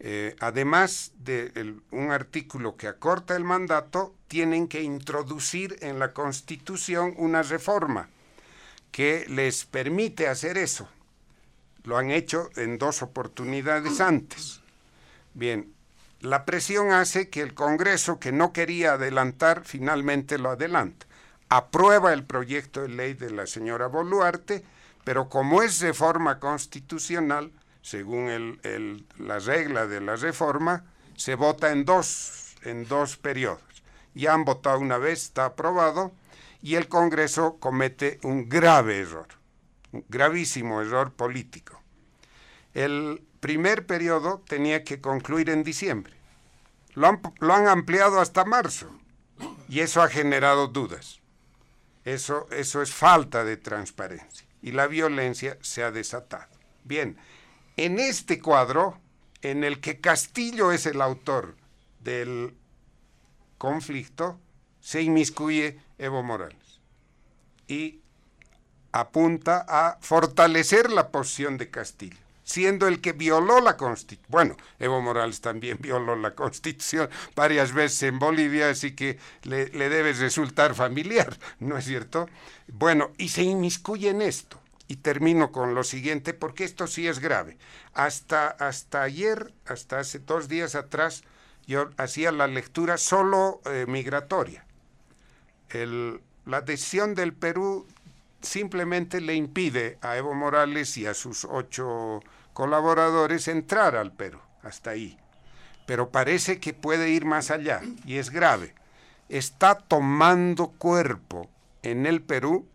Eh, además de un artículo que acorta el mandato, tienen que introducir en la Constitución una reforma que les permite hacer eso. Lo han hecho en dos oportunidades antes. Bien, la presión hace que el Congreso, que no quería adelantar, finalmente lo adelanta. Aprueba el proyecto de ley de la señora Boluarte, pero como es reforma constitucional, según la regla de la reforma, se vota en dos, en dos periodos. Ya han votado una vez, está aprobado, y el Congreso comete un grave error, un gravísimo error político. El primer periodo tenía que concluir en diciembre. Lo han, ampliado hasta marzo y eso ha generado dudas. Eso, eso es falta de transparencia y la violencia se ha desatado. Bien, en este cuadro, en el que Castillo es el autor del conflicto, se inmiscuye Evo Morales y apunta a fortalecer la posición de Castillo, siendo el que violó la Constitución. Bueno, Evo Morales también violó la Constitución varias veces en Bolivia, así que le, debe resultar familiar, ¿no es cierto? Bueno, y se inmiscuye en esto. Y termino con lo siguiente, porque esto sí es grave. Hasta, hasta ayer, hasta hace dos días atrás, yo hacía la lectura solo eh, migratoria la decisión del Perú simplemente le impide a Evo Morales y a sus ocho colaboradores entrar al Perú, hasta ahí. Pero parece que puede ir más allá y es grave. Está tomando cuerpo en el Perú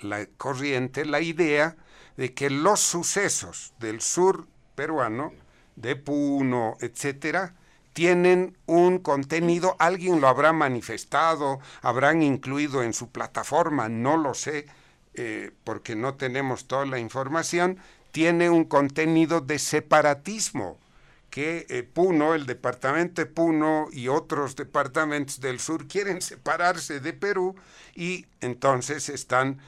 la corriente, la idea de que los sucesos del sur peruano, de Puno, etcétera, tienen un contenido, alguien lo habrá manifestado, habrán incluido en su plataforma, no lo sé, eh, porque no tenemos toda la información, tiene un contenido de separatismo que eh, Puno, el departamento de Puno y otros departamentos del sur quieren separarse de Perú y entonces están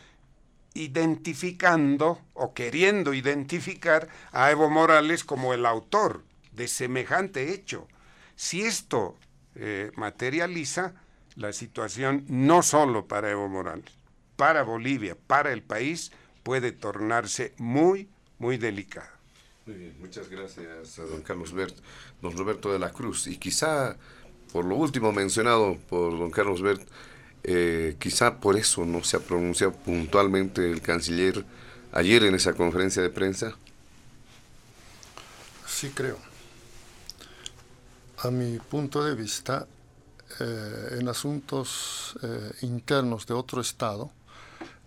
identificando o queriendo identificar a Evo Morales como el autor de semejante hecho. Si esto eh, materializa, la situación no solo para Evo Morales, para Bolivia, para el país, puede tornarse muy, muy delicada. Muy bien, muchas gracias a don Carlos Bert, don Roberto de la Cruz. Y quizá, por lo último mencionado por don Carlos Bert, eh, quizá por eso no se ha pronunciado puntualmente el canciller ayer en esa conferencia de prensa. Sí, creo a mi punto de vista, eh, en asuntos eh, internos de otro Estado,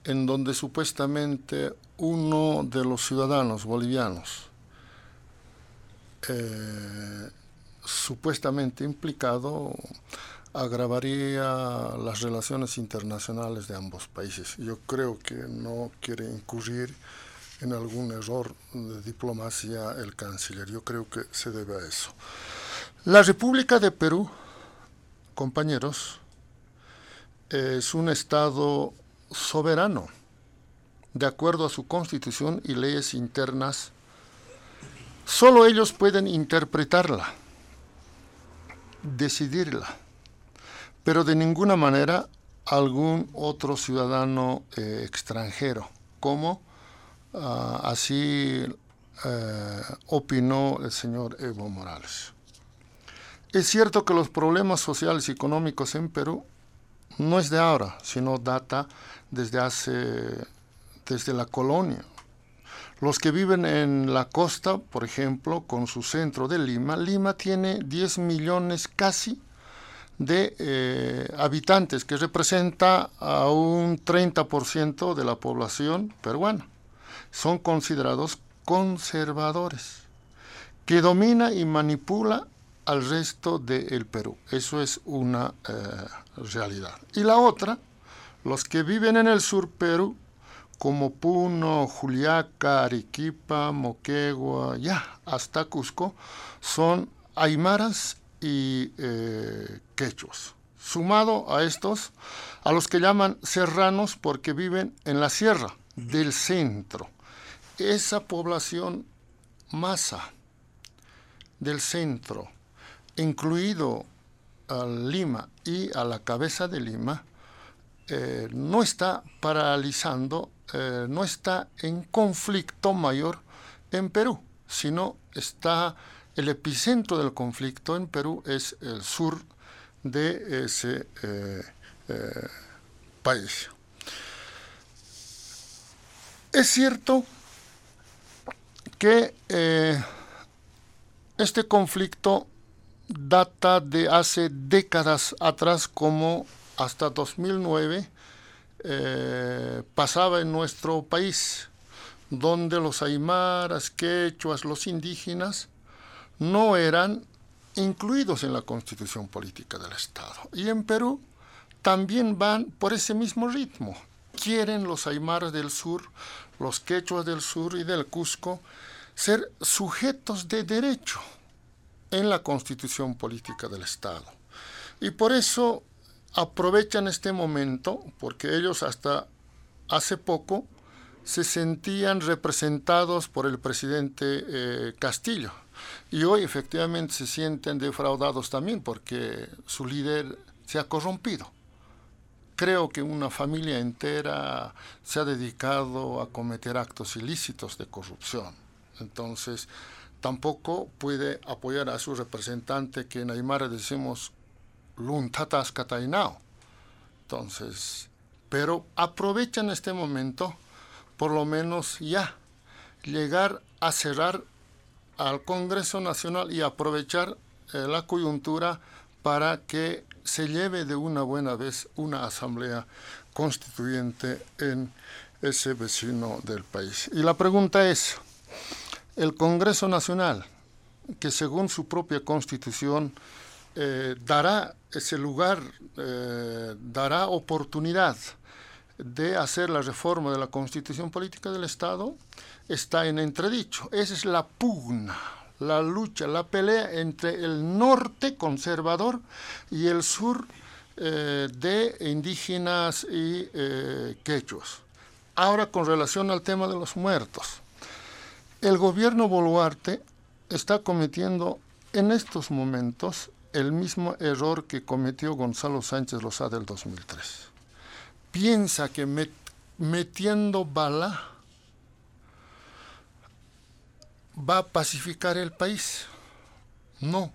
en donde supuestamente uno de los ciudadanos bolivianos eh, supuestamente implicado agravaría las relaciones internacionales de ambos países. Yo creo que no quiere incurrir en algún error de diplomacia el canciller. Yo creo que se debe a eso. La República de Perú, compañeros, es un Estado soberano, de acuerdo a su constitución y leyes internas. Solo ellos pueden interpretarla, decidirla pero de ninguna manera algún otro ciudadano eh, extranjero, como ah, así eh, opinó el señor Evo Morales. Es cierto que los problemas sociales y económicos en Perú no es de ahora, sino data desde hace, desde la colonia. Los que viven en la costa, por ejemplo, con su centro de Lima, Lima tiene 10 millones casi de eh, habitantes, que representa a un 30% de la población peruana. Son considerados conservadores, que domina y manipula al resto del Perú. Eso es una eh, realidad. Y la otra, los que viven en el sur Perú, como Puno, Juliaca, Arequipa, Moquegua, ya hasta Cusco, son aymaras y eh, quechos. Sumado a estos, a los que llaman serranos porque viven en la sierra del centro. Esa población masa del centro, incluido a Lima y a la cabeza de Lima, eh, no está paralizando, eh, no está en conflicto mayor en Perú, sino está el epicentro del conflicto en Perú es el sur de ese eh, eh, país. Es cierto que este conflicto data de hace décadas atrás, como hasta 2009 pasaba en nuestro país, donde los aymaras, quechuas, los indígenas, no eran incluidos en la constitución política del Estado. Y en Perú también van por ese mismo ritmo. Quieren los aymaras del sur, los quechuas del sur y del Cusco ser sujetos de derecho en la constitución política del Estado. Y por eso aprovechan este momento, porque ellos hasta hace poco se sentían representados por el presidente eh, Castillo, y hoy efectivamente se sienten defraudados también porque su líder se ha corrompido. Creo que una familia entera se ha dedicado a cometer actos ilícitos de corrupción. Entonces, tampoco puede apoyar a su representante que en Aymara decimos Luntatas Katainao. Entonces, pero aprovechan este momento, por lo menos ya, llegar a cerrar al Congreso Nacional y aprovechar eh, la coyuntura para que se lleve de una buena vez una asamblea constituyente en ese vecino del país. Y la pregunta es, el Congreso Nacional, que según su propia constitución eh, dará ese lugar, eh, dará oportunidad de hacer la reforma de la constitución política del Estado, está en entredicho. Esa es la pugna, la lucha, la pelea entre el norte conservador y el sur eh, de indígenas y eh. Ahora con relación al tema de los muertos. El gobierno Boluarte está cometiendo en estos momentos el mismo error que cometió Gonzalo Sánchez Lozada del 2003. Piensa que metiendo bala va a pacificar el país. No.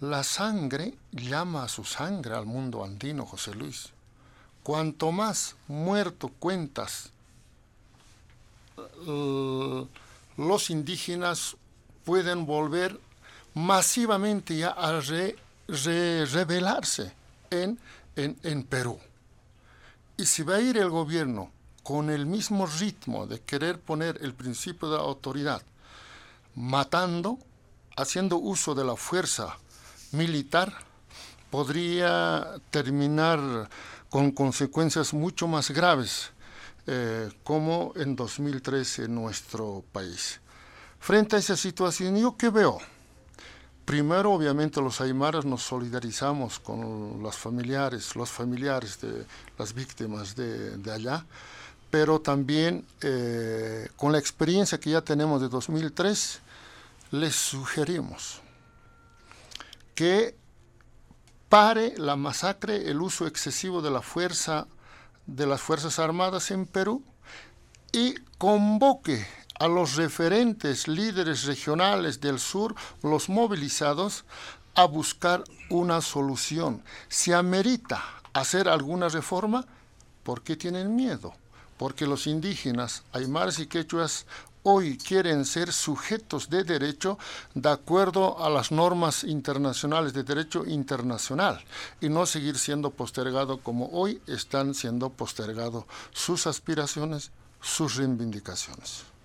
La sangre llama a su sangre al mundo andino, José Luis. Cuanto más muerto cuentas, los indígenas pueden volver masivamente ya a rebelarse en, en, en Perú. Y si va a ir el gobierno con el mismo ritmo de querer poner el principio de autoridad, matando, haciendo uso de la fuerza militar, podría terminar con consecuencias mucho más graves, eh, como en 2013 en nuestro país. Frente a esa situación, ¿yo qué veo? Primero, obviamente, los aymaras nos solidarizamos con los familiares, los familiares de las víctimas de, allá, pero también eh, con la experiencia que ya tenemos de 2003, les sugerimos que pare la masacre, el uso excesivo de la fuerza de las Fuerzas Armadas en Perú y convoque a los referentes líderes regionales del sur, los movilizados, a buscar una solución. Si amerita hacer alguna reforma, ¿por qué tienen miedo? Porque los indígenas, aymaras y quechuas, hoy quieren ser sujetos de derecho de acuerdo a las normas internacionales de derecho internacional y no seguir siendo postergado como hoy están siendo postergados sus aspiraciones, sus reivindicaciones.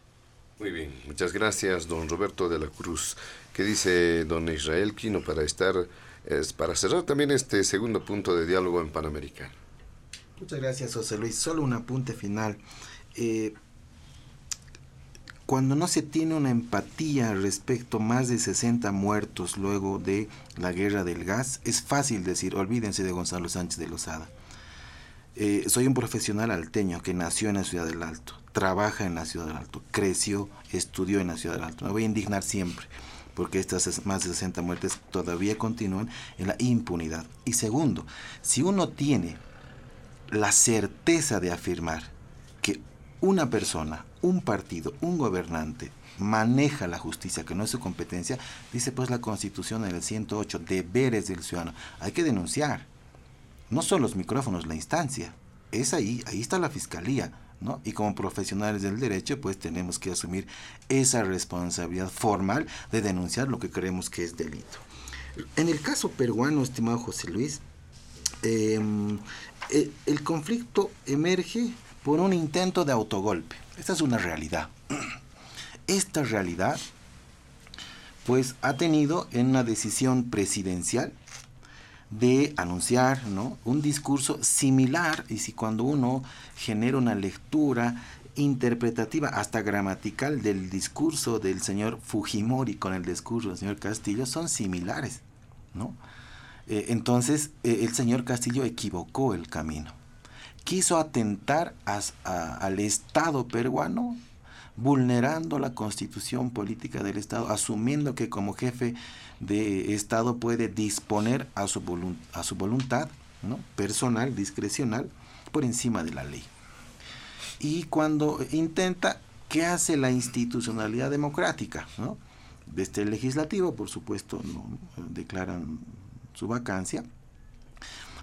Muy bien, muchas gracias, don Roberto de la Cruz. ¿Qué dice don Israel Quino para estar, es, para cerrar también este segundo punto de diálogo en Panamericano? Muchas gracias, José Luis. Solo un apunte final. Eh, cuando no se tiene una empatía respecto a más de 60 muertos luego de la guerra del gas, es fácil decir, olvídense de Gonzalo Sánchez de Lozada. Eh, soy un profesional alteño que nació en la ciudad del Alto, trabaja en la ciudad del Alto, creció, estudió en la ciudad del Alto. Me voy a indignar siempre porque estas más de 60 muertes todavía continúan en la impunidad. Y segundo, si uno tiene la certeza de afirmar que una persona, un partido, un gobernante maneja la justicia, que no es su competencia, dice pues la Constitución en el 108, deberes del ciudadano. Hay que denunciar. No son los micrófonos la instancia, es ahí, ahí está la fiscalía, ¿no? Y como profesionales del derecho, pues tenemos que asumir esa responsabilidad formal de denunciar lo que creemos que es delito. En el caso peruano, estimado José Luis, em, el, el conflicto emerge por un intento de autogolpe. Esta es una realidad. Esta realidad, pues, ha tenido en una decisión presidencial de anunciar ¿no? un discurso similar, y si cuando uno genera una lectura interpretativa, hasta gramatical, del discurso del señor Fujimori con el discurso del señor Castillo, son similares. ¿no? Eh, entonces, eh, el señor Castillo equivocó el camino quiso atentar al Estado peruano, vulnerando la constitución política del Estado, asumiendo que como jefe de Estado puede disponer a su, a su voluntad ¿no? personal, discrecional, por encima de la ley. Y cuando intenta, ¿qué hace la institucionalidad democrática? ¿no? Desde el legislativo, por supuesto, no declaran su vacancia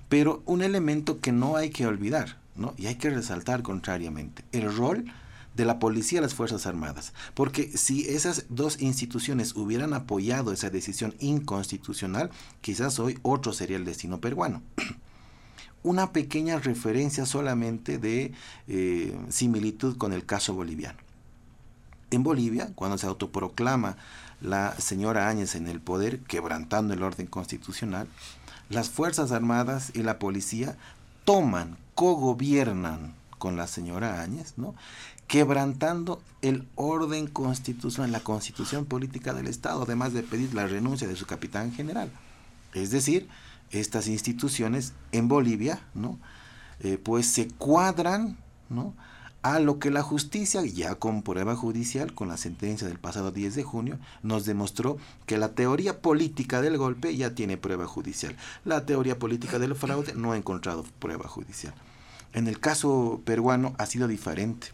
pero un elemento que no hay que olvidar, ¿no? Y hay que resaltar contrariamente, el rol de la policía y las Fuerzas Armadas. Porque si esas dos instituciones hubieran apoyado esa decisión inconstitucional, quizás hoy otro sería el destino peruano. Una pequeña referencia solamente de eh, similitud con el caso boliviano. En Bolivia, cuando se autoproclama la señora Áñez en el poder, quebrantando el orden constitucional, las Fuerzas Armadas y la policía toman, cogobiernan con la señora Áñez, ¿no? Quebrantando el orden constitucional, la constitución política del Estado, además de pedir la renuncia de su capitán general. Es decir, estas instituciones en Bolivia, ¿no? Eh, pues se cuadran, ¿no? a lo que la justicia, ya con prueba judicial, con la sentencia del pasado 10 de junio, nos demostró que la teoría política del golpe ya tiene prueba judicial. La teoría política del fraude no ha encontrado prueba judicial. En el caso peruano ha sido diferente.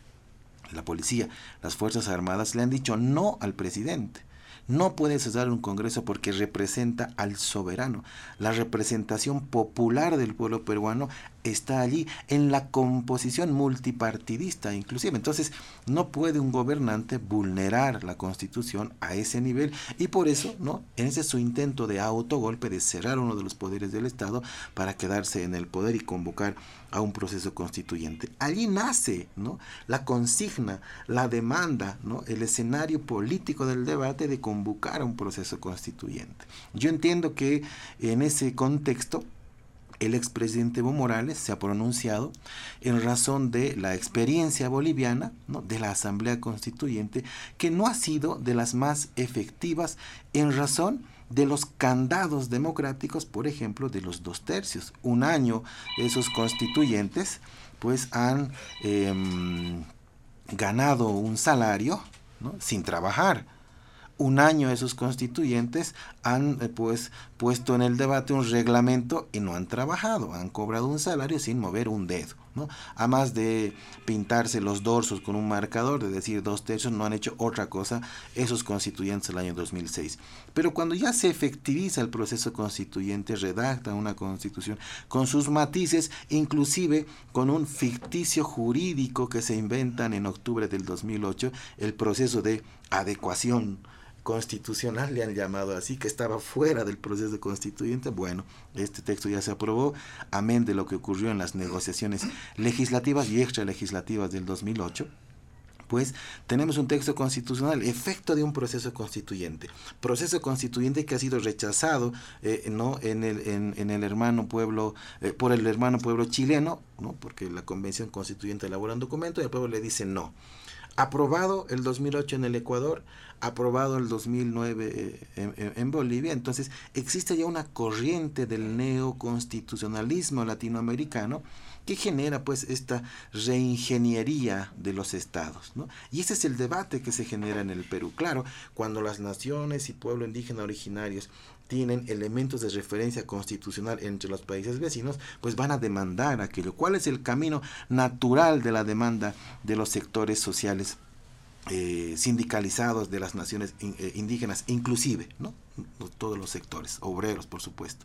La policía, las Fuerzas Armadas le han dicho no al presidente. no puede cesar un Congreso porque representa al soberano. La representación popular del pueblo peruano está allí en la composición multipartidista inclusive. Entonces no puede un gobernante vulnerar la constitución a ese nivel y por eso, ¿no? En ese su intento de autogolpe de cerrar uno de los poderes del Estado para quedarse en el poder y convocar a un proceso constituyente. Allí nace, ¿no? La consigna, la demanda, ¿no? El escenario político del debate de convocar a un proceso constituyente. Yo entiendo que en ese contexto el expresidente Evo Morales se ha pronunciado en razón de la experiencia boliviana de la Asamblea Constituyente, que no ha sido de las más efectivas en razón de los candados democráticos, por ejemplo, de los dos tercios. Un año esos constituyentes pues han em, ganado un salario sin trabajar un año esos constituyentes han eh, pues puesto en el debate un reglamento y no han trabajado, han cobrado un salario sin mover un dedo. ¿no? A más de pintarse los dorsos con un marcador, de decir dos tercios, no han hecho otra cosa esos constituyentes el año 2006. Pero cuando ya se efectiviza el proceso constituyente, redacta una constitución con sus matices, inclusive con un ficticio jurídico que se inventan en octubre del 2008, el proceso de adecuación constitucional, le han llamado así, que estaba fuera del proceso constituyente. Bueno, este texto ya se aprobó, amén de lo que ocurrió en las negociaciones legislativas y extralegislativas del 2008 pues tenemos un texto constitucional, efecto de un proceso constituyente. Proceso constituyente que ha sido rechazado eh, ¿no? en, el, en, el hermano pueblo, eh, por el hermano pueblo chileno, ¿no? porque la convención constituyente elabora un documento y el pueblo le dice no. Aprobado el 2008 en el Ecuador, aprobado el 2009 eh, en, Bolivia. Entonces existe ya una corriente del neoconstitucionalismo latinoamericano que genera pues esta reingeniería de los estados. Y ese es el debate que se genera en el Perú. Claro, cuando las naciones y pueblo indígena originarios tienen elementos de referencia constitucional entre los países vecinos, pues van a demandar aquello. ¿Cuál es el camino natural de la demanda de los sectores sociales eh, sindicalizados de las naciones eh, indígenas, inclusive, ¿no? todos los sectores, obreros, por supuesto.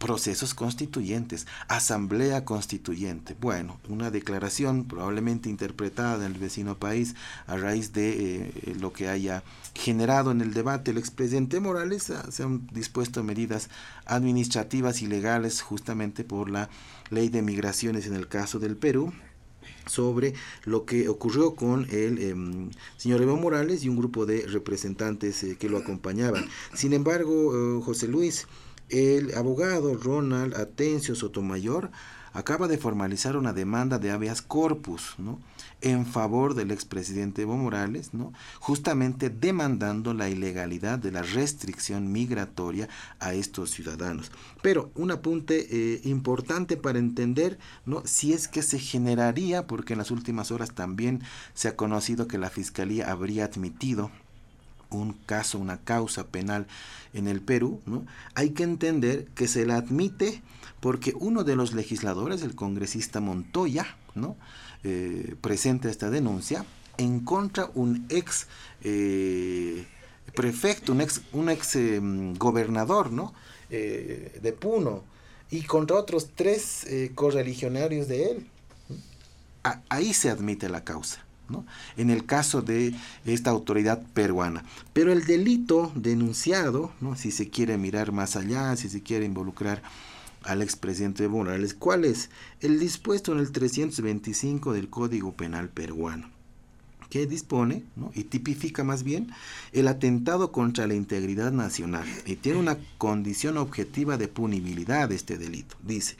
Procesos constituyentes, asamblea constituyente. Bueno, una declaración probablemente interpretada en el vecino país a raíz de eh, lo que haya generado en el debate el expresidente Morales. Ah, se han dispuesto medidas administrativas y legales justamente por la ley de migraciones en el caso del Perú sobre lo que ocurrió con el em, señor Evo Morales y un grupo de representantes eh, que lo acompañaban. Sin embargo, eh, José Luis, el abogado Ronald Atencio Sotomayor acaba de formalizar una demanda de habeas corpus, ¿no? en favor del expresidente Evo Morales, ¿no? justamente demandando la ilegalidad de la restricción migratoria a estos ciudadanos. Pero un apunte eh, importante para entender ¿no? si es que se generaría, porque en las últimas horas también se ha conocido que la Fiscalía habría admitido un caso, una causa penal en el Perú, ¿no? hay que entender que se la admite porque uno de los legisladores, el congresista Montoya, ¿no? Eh, presenta esta denuncia en contra un ex eh, prefecto, un ex, un ex em, gobernador ¿no? Eh, de Puno y contra otros tres correligionarios de él. ahí se admite la causa. En el caso de esta autoridad peruana. Pero el delito denunciado, si se quiere mirar más allá, si se quiere involucrar al expresidente Morales, ¿cuál es? El dispuesto en el 325 del Código Penal peruano, que dispone y tipifica más bien el atentado contra la integridad nacional y tiene una condición objetiva de punibilidad de este delito. Dice,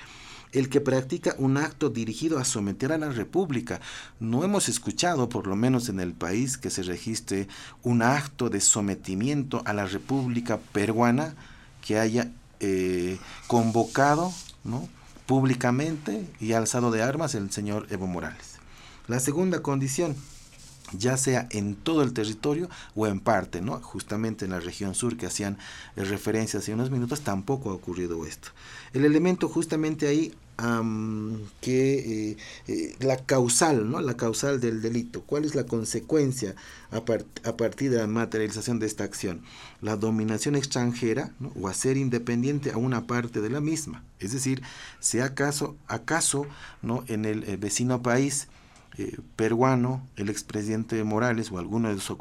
el que practica un acto dirigido a someter a la República. No hemos escuchado, por lo menos en el país, que se registre un acto de sometimiento a la República peruana que haya eh, convocado ¿no? públicamente y alzado de armas el señor Evo Morales. La segunda condición, ya sea en todo el territorio o en parte, ¿no? Justamente en la región sur que hacían eh, referencia hace unos minutos, tampoco ha ocurrido esto. El elemento justamente ahí que eh, eh, la causal, ¿no? La causal del delito. ¿Cuál es la consecuencia a, partir de la materialización de esta acción? La dominación extranjera o hacer independiente a una parte de la misma. Es decir, si acaso, acaso ¿no? en el vecino país eh, peruano, el expresidente Morales o alguno de, sus,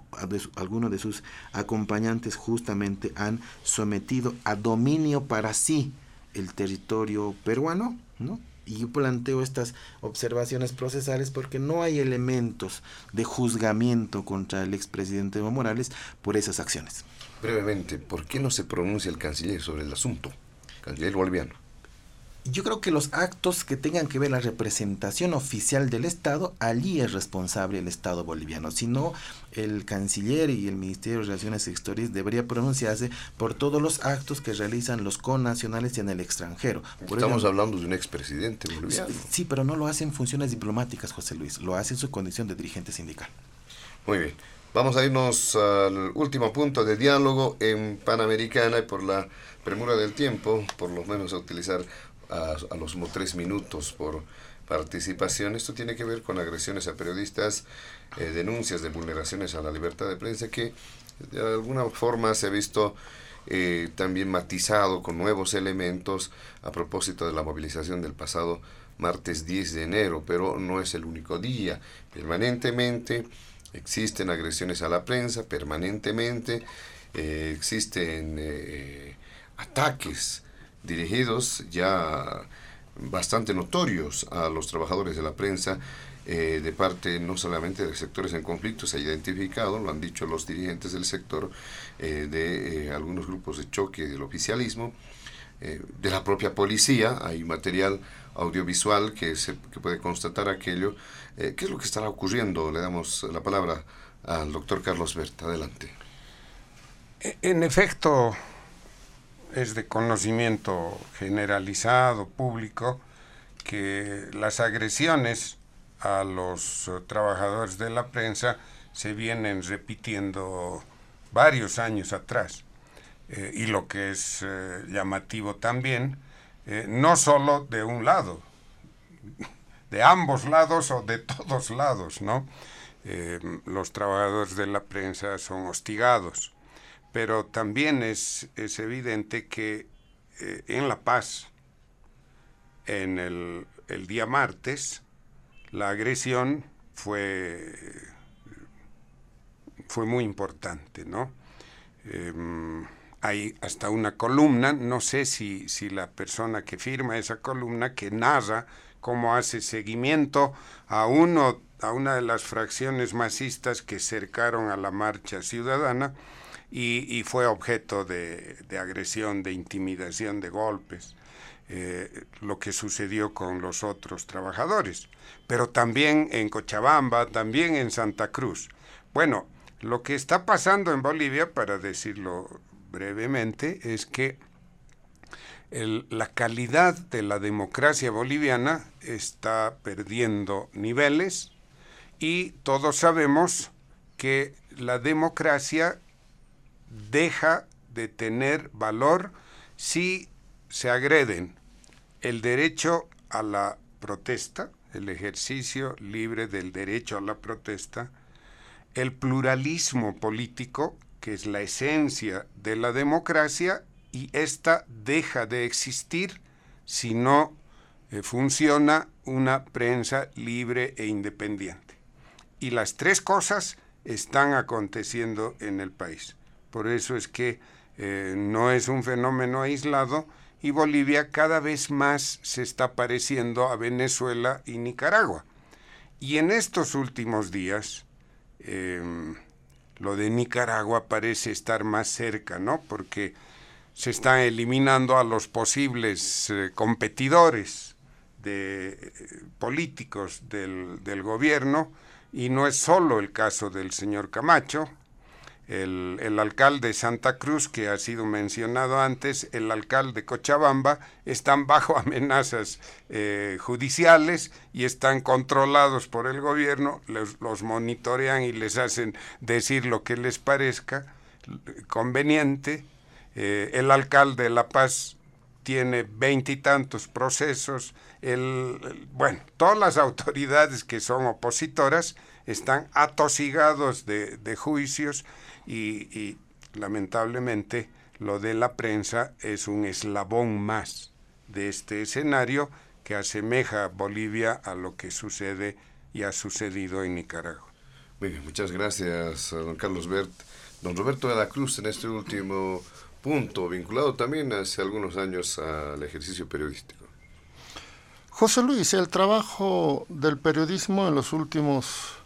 de sus acompañantes justamente han sometido a dominio para sí el territorio peruano, ¿no? Y yo planteo estas observaciones procesales porque no hay elementos de juzgamiento contra el expresidente Evo Morales por esas acciones. Brevemente, ¿por qué no se pronuncia el canciller sobre el asunto? Canciller boliviano yo creo que los actos que tengan que ver la representación oficial del Estado, allí es responsable el Estado boliviano. Si no, el canciller y el Ministerio de Relaciones Exteriores debería pronunciarse por todos los actos que realizan los connacionales en el extranjero. Estamos hablando de un expresidente boliviano. Sí, pero no lo hace en funciones diplomáticas, José Luis, lo hace en su condición de dirigente sindical. Muy bien. Vamos a irnos al último punto de diálogo en Panamericana y por la premura del tiempo, por lo menos a utilizar a, los tres minutos por participación. Esto tiene que ver con agresiones a periodistas, eh, denuncias de vulneraciones a la libertad de prensa que de alguna forma se ha visto eh, también matizado con nuevos elementos a propósito de la movilización del pasado martes 10 de enero, pero no es el único día. Permanentemente existen agresiones a la prensa, permanentemente eh, existen ataques dirigidos ya bastante notorios a los trabajadores de la prensa eh, de parte no solamente de sectores en conflicto, se ha identificado, lo han dicho los dirigentes del sector, eh, de eh, algunos grupos de choque del oficialismo, de la propia policía, hay material audiovisual que, se, que puede constatar aquello. ¿Qué es lo que estará ocurriendo? Le damos la palabra al doctor Carlos Berta. Adelante. E, en efecto, es de conocimiento generalizado, público, que las agresiones a los eh, trabajadores de la prensa se vienen repitiendo varios años atrás. Eh, y lo que es eh, llamativo también, no solo de un lado, de ambos lados o de todos lados, ¿no? los trabajadores de la prensa son hostigados pero también es, es evidente que eh, en La Paz, en el, el, día martes, la agresión fue, fue muy importante, ¿no? Em, hay hasta una columna, no sé si, si la persona que firma esa columna, que narra cómo hace seguimiento a uno a una de las fracciones masistas que cercaron a la marcha ciudadana, y, fue objeto de, agresión, de intimidación, de golpes, eh, lo que sucedió con los otros trabajadores, pero también en Cochabamba, también en Santa Cruz. Bueno, lo que está pasando en Bolivia, para decirlo brevemente, es que la calidad de la democracia boliviana está perdiendo niveles y todos sabemos que la democracia deja de tener valor si se agreden el derecho a la protesta, el ejercicio libre del derecho a la protesta, el pluralismo político, que es la esencia de la democracia, y esta deja de existir si no eh, funciona una prensa libre e independiente. Y las tres cosas están aconteciendo en el país. Por eso es que eh, no es un fenómeno aislado y Bolivia cada vez más se está pareciendo a Venezuela y Nicaragua. Y en estos últimos días, em, lo de Nicaragua parece estar más cerca, ¿no? Porque se están eliminando a los posibles eh, competidores de, eh, políticos del, del, gobierno, y no es solo el caso del señor Camacho, el, alcalde de Santa Cruz, que ha sido mencionado antes, el alcalde de Cochabamba, están bajo amenazas eh, judiciales y están controlados por el gobierno, los, monitorean y les hacen decir lo que les parezca conveniente. Eh, el alcalde de La Paz tiene veintitantos procesos. El, bueno, todas las autoridades que son opositoras están atosigados de juicios y, lamentablemente lo de la prensa es un eslabón más de este escenario que asemeja a Bolivia a lo que sucede y ha sucedido en Nicaragua. Muy bien, muchas gracias, don Carlos Bert. Don Roberto de la Cruz, en este último punto, vinculado también hace algunos años al ejercicio periodístico. José Luis, el trabajo del periodismo en los últimos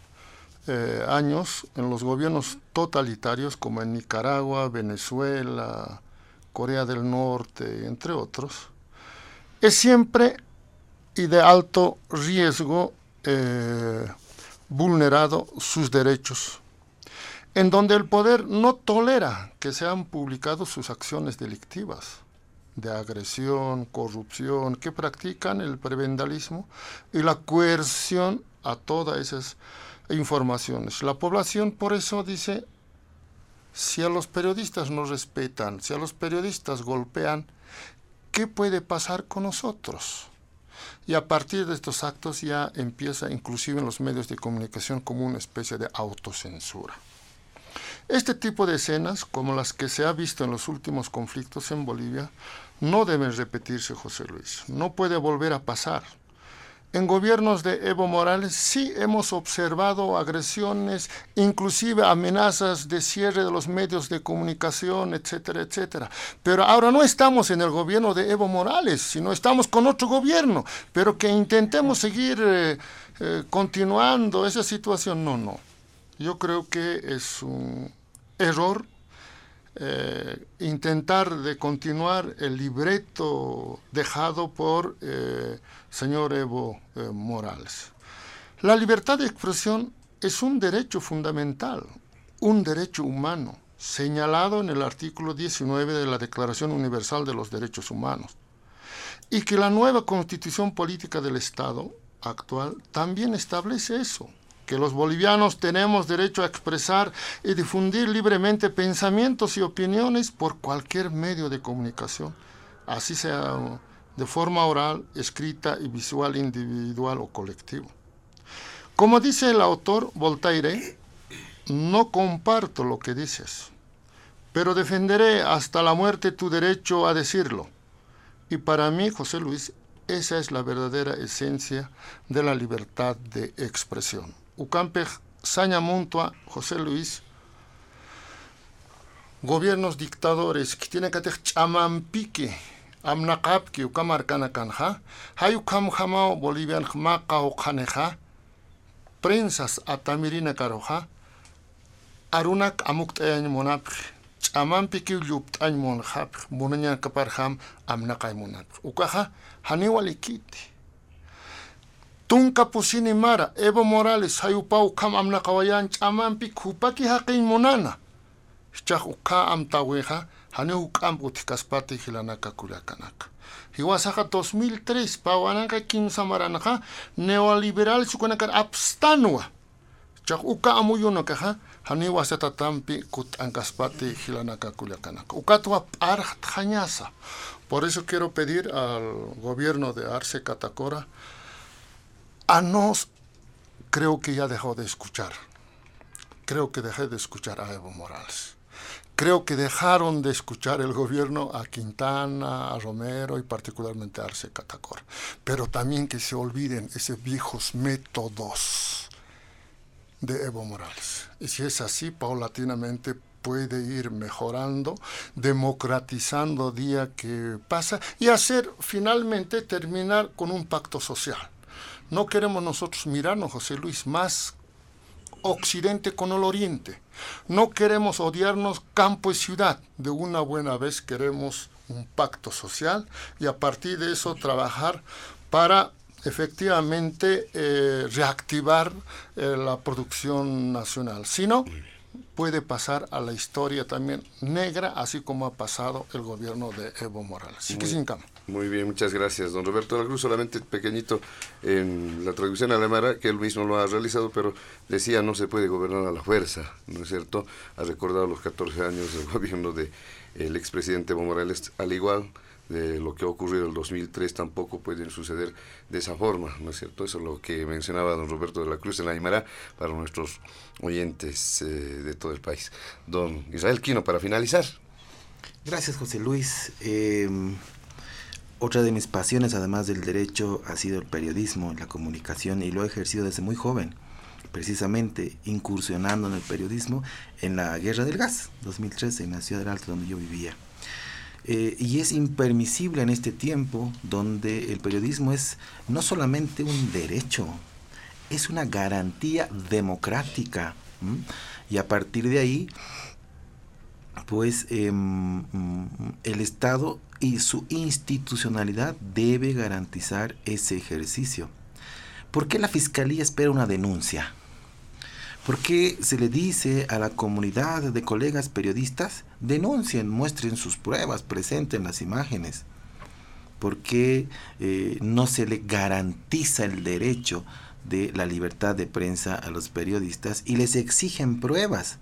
eh, años en los gobiernos totalitarios como en Nicaragua, Venezuela, Corea del Norte, entre otros, es siempre y de alto riesgo eh, vulnerado sus derechos, en donde el poder no tolera que sean publicados sus acciones delictivas de agresión, corrupción, que practican el prebendalismo y la coerción a todas esas informaciones. La población por eso dice, si a los periodistas no respetan, si a los periodistas golpean, ¿qué puede pasar con nosotros? Y a partir de estos actos ya empieza inclusive en los medios de comunicación como una especie de autocensura. Este tipo de escenas, como las que se ha visto en los últimos conflictos en Bolivia, no deben repetirse, José Luis. No puede volver a pasar. En gobiernos de Evo Morales sí hemos observado agresiones, inclusive amenazas de cierre de los medios de comunicación, etcétera, etcétera. Pero ahora no estamos en el gobierno de Evo Morales, sino estamos con otro gobierno. Pero que intentemos seguir eh, eh, continuando esa situación, no, no. Yo creo que es un error eh, intentar de continuar el libreto dejado por eh, señor Evo eh, Morales. La libertad de expresión es un derecho fundamental, un derecho humano, señalado en el artículo 19 de la Declaración Universal de los Derechos Humanos, y que la nueva constitución política del Estado actual también establece eso que los bolivianos tenemos derecho a expresar y difundir libremente pensamientos y opiniones por cualquier medio de comunicación, así sea de forma oral, escrita y visual individual o colectivo. Como dice el autor Voltaire, no comparto lo que dices, pero defenderé hasta la muerte tu derecho a decirlo. Y para mí, José Luis, esa es la verdadera esencia de la libertad de expresión. Ucampej, Saña Montua, José Luis, gobiernos dictadores que tienen que tener chamampique, amnaqapki ukamarkana kanja, hay ukam jamao bolivian maca o caneja, prensas atamirina caroja, arunak amuktayan monapj, chamampique luptañ monjapj, munañan kaparjam amnaqay monapj. Ukaja. Tunka pusini mara, Evo Morales, hayupau kam amna kawayan chamanpi kupaki haqin monana. Chak uka am taweja, hane ukam utikaspati hilanaka kulakanaka. Hiwasaka 2003, pawanaka kinsamaranaja, neoliberal sukanaka abstanua. Chak uka amuyunaka, hane wasata tampi kut ankaspati hilanaka kulakanaka. Ukatua parja tjañasa. Por eso quiero pedir al gobierno de Arce Catacora, a nos creo que ya dejó de escuchar. Creo que dejé de escuchar a Evo Morales. Creo que dejaron de escuchar el gobierno a Quintana, a Romero y particularmente a Arce Catacor. Pero también que se olviden esos viejos métodos de Evo Morales. Y si es así, paulatinamente puede ir mejorando, democratizando día que pasa y hacer finalmente terminar con un pacto social no queremos nosotros mirarnos, José Luis, más occidente con el oriente. No queremos odiarnos campo y ciudad. De una buena vez queremos un pacto social y a partir de eso trabajar para efectivamente eh, reactivar eh, la producción nacional. Si no, puede pasar a la historia también negra, así como ha pasado el gobierno de Evo Morales. Así que sin cambio. Muy bien, muchas gracias, don Roberto de la Cruz. Solamente pequeñito en la traducción alemana, que él mismo lo ha realizado, pero decía no se puede gobernar a la fuerza, ¿no es cierto? Ha recordado los 14 años del gobierno del el expresidente Evo Morales, al igual de lo que ha ocurrido en el 2003 tampoco pueden suceder de esa forma, ¿no es cierto? Eso es lo que mencionaba don Roberto de la Cruz en la Aymara para nuestros oyentes eh, de todo el país. Don Israel Quino, para finalizar. Gracias, José Luis. Em, otra de mis pasiones, además del derecho, ha sido el periodismo, la comunicación, y lo he ejercido desde muy joven, precisamente incursionando en el periodismo en la Guerra del Gas, 2013, en la ciudad del Alto, donde yo vivía. Eh, y es impermisible en este tiempo donde el periodismo es no solamente un derecho, es una garantía democrática. Y a partir de ahí, pues em, el Estado y su institucionalidad debe garantizar ese ejercicio. ¿Por qué la Fiscalía espera una denuncia? ¿Por qué se le dice a la comunidad de colegas periodistas, denuncien, muestren sus pruebas, presenten las imágenes? ¿Por qué eh, no se le garantiza el derecho de la libertad de prensa a los periodistas y les exigen pruebas?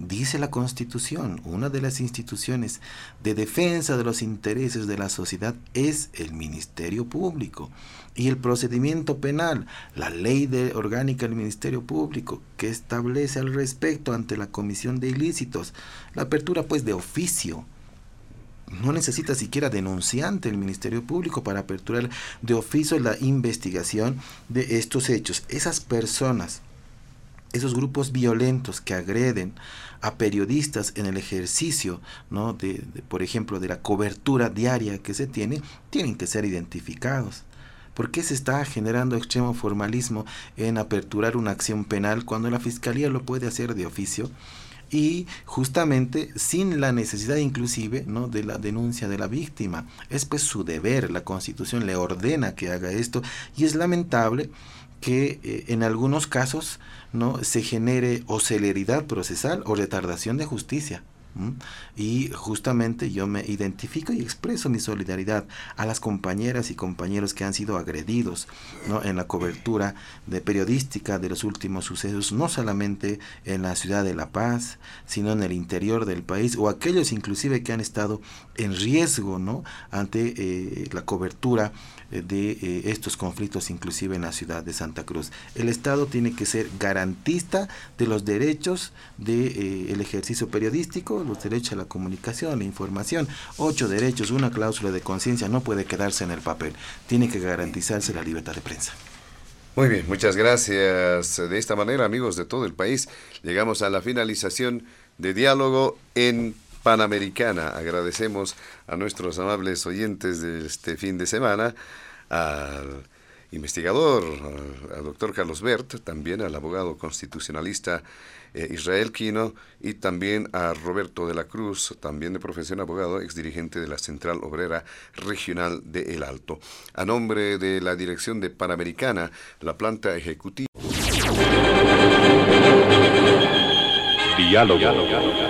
Dice la Constitución, una de las instituciones de defensa de los intereses de la sociedad es el Ministerio Público y el procedimiento penal, la ley orgánica del Ministerio Público que establece al respecto ante la Comisión de Ilícitos, la apertura pues de oficio. No necesita siquiera denunciante el Ministerio Público para aperturar de oficio la investigación de estos hechos. Esas personas esos grupos violentos que agreden a periodistas en el ejercicio, ¿no? de, por ejemplo, de la cobertura diaria que se tiene, tienen que ser identificados. ¿Por qué se está generando extremo formalismo en aperturar una acción penal cuando la Fiscalía lo puede hacer de oficio? y justamente sin la necesidad inclusive ¿no? de la denuncia de la víctima. Es pues su deber, la Constitución le ordena que haga esto y es lamentable que eh, en algunos casos no se genere o celeridad procesal o retardación de justicia. Y justamente yo me identifico y expreso mi solidaridad a las compañeras y compañeros que han sido agredidos ¿no? en la cobertura de periodística de los últimos sucesos, no solamente en la ciudad de La Paz, sino en el interior del país, o aquellos inclusive que han estado en riesgo ¿no? ante eh, la cobertura de eh, estos conflictos, inclusive en la ciudad de Santa Cruz. El Estado tiene que ser garantista de los derechos del de, eh, ejercicio periodístico, los derechos a la comunicación, la información. Ocho derechos, una cláusula de conciencia no puede quedarse en el papel. Tiene que garantizarse la libertad de prensa. Muy bien, muchas gracias. De esta manera, amigos de todo el país, llegamos a la finalización de diálogo en Panamericana. Agradecemos a nuestros amables oyentes de este fin de semana, al investigador, al, doctor Carlos Bert, también al abogado constitucionalista eh, Israel Quino y también a Roberto de la Cruz, también de profesión abogado, exdirigente de la Central Obrera Regional de El Alto. A nombre de la dirección de Panamericana, la planta ejecutiva. Diálogo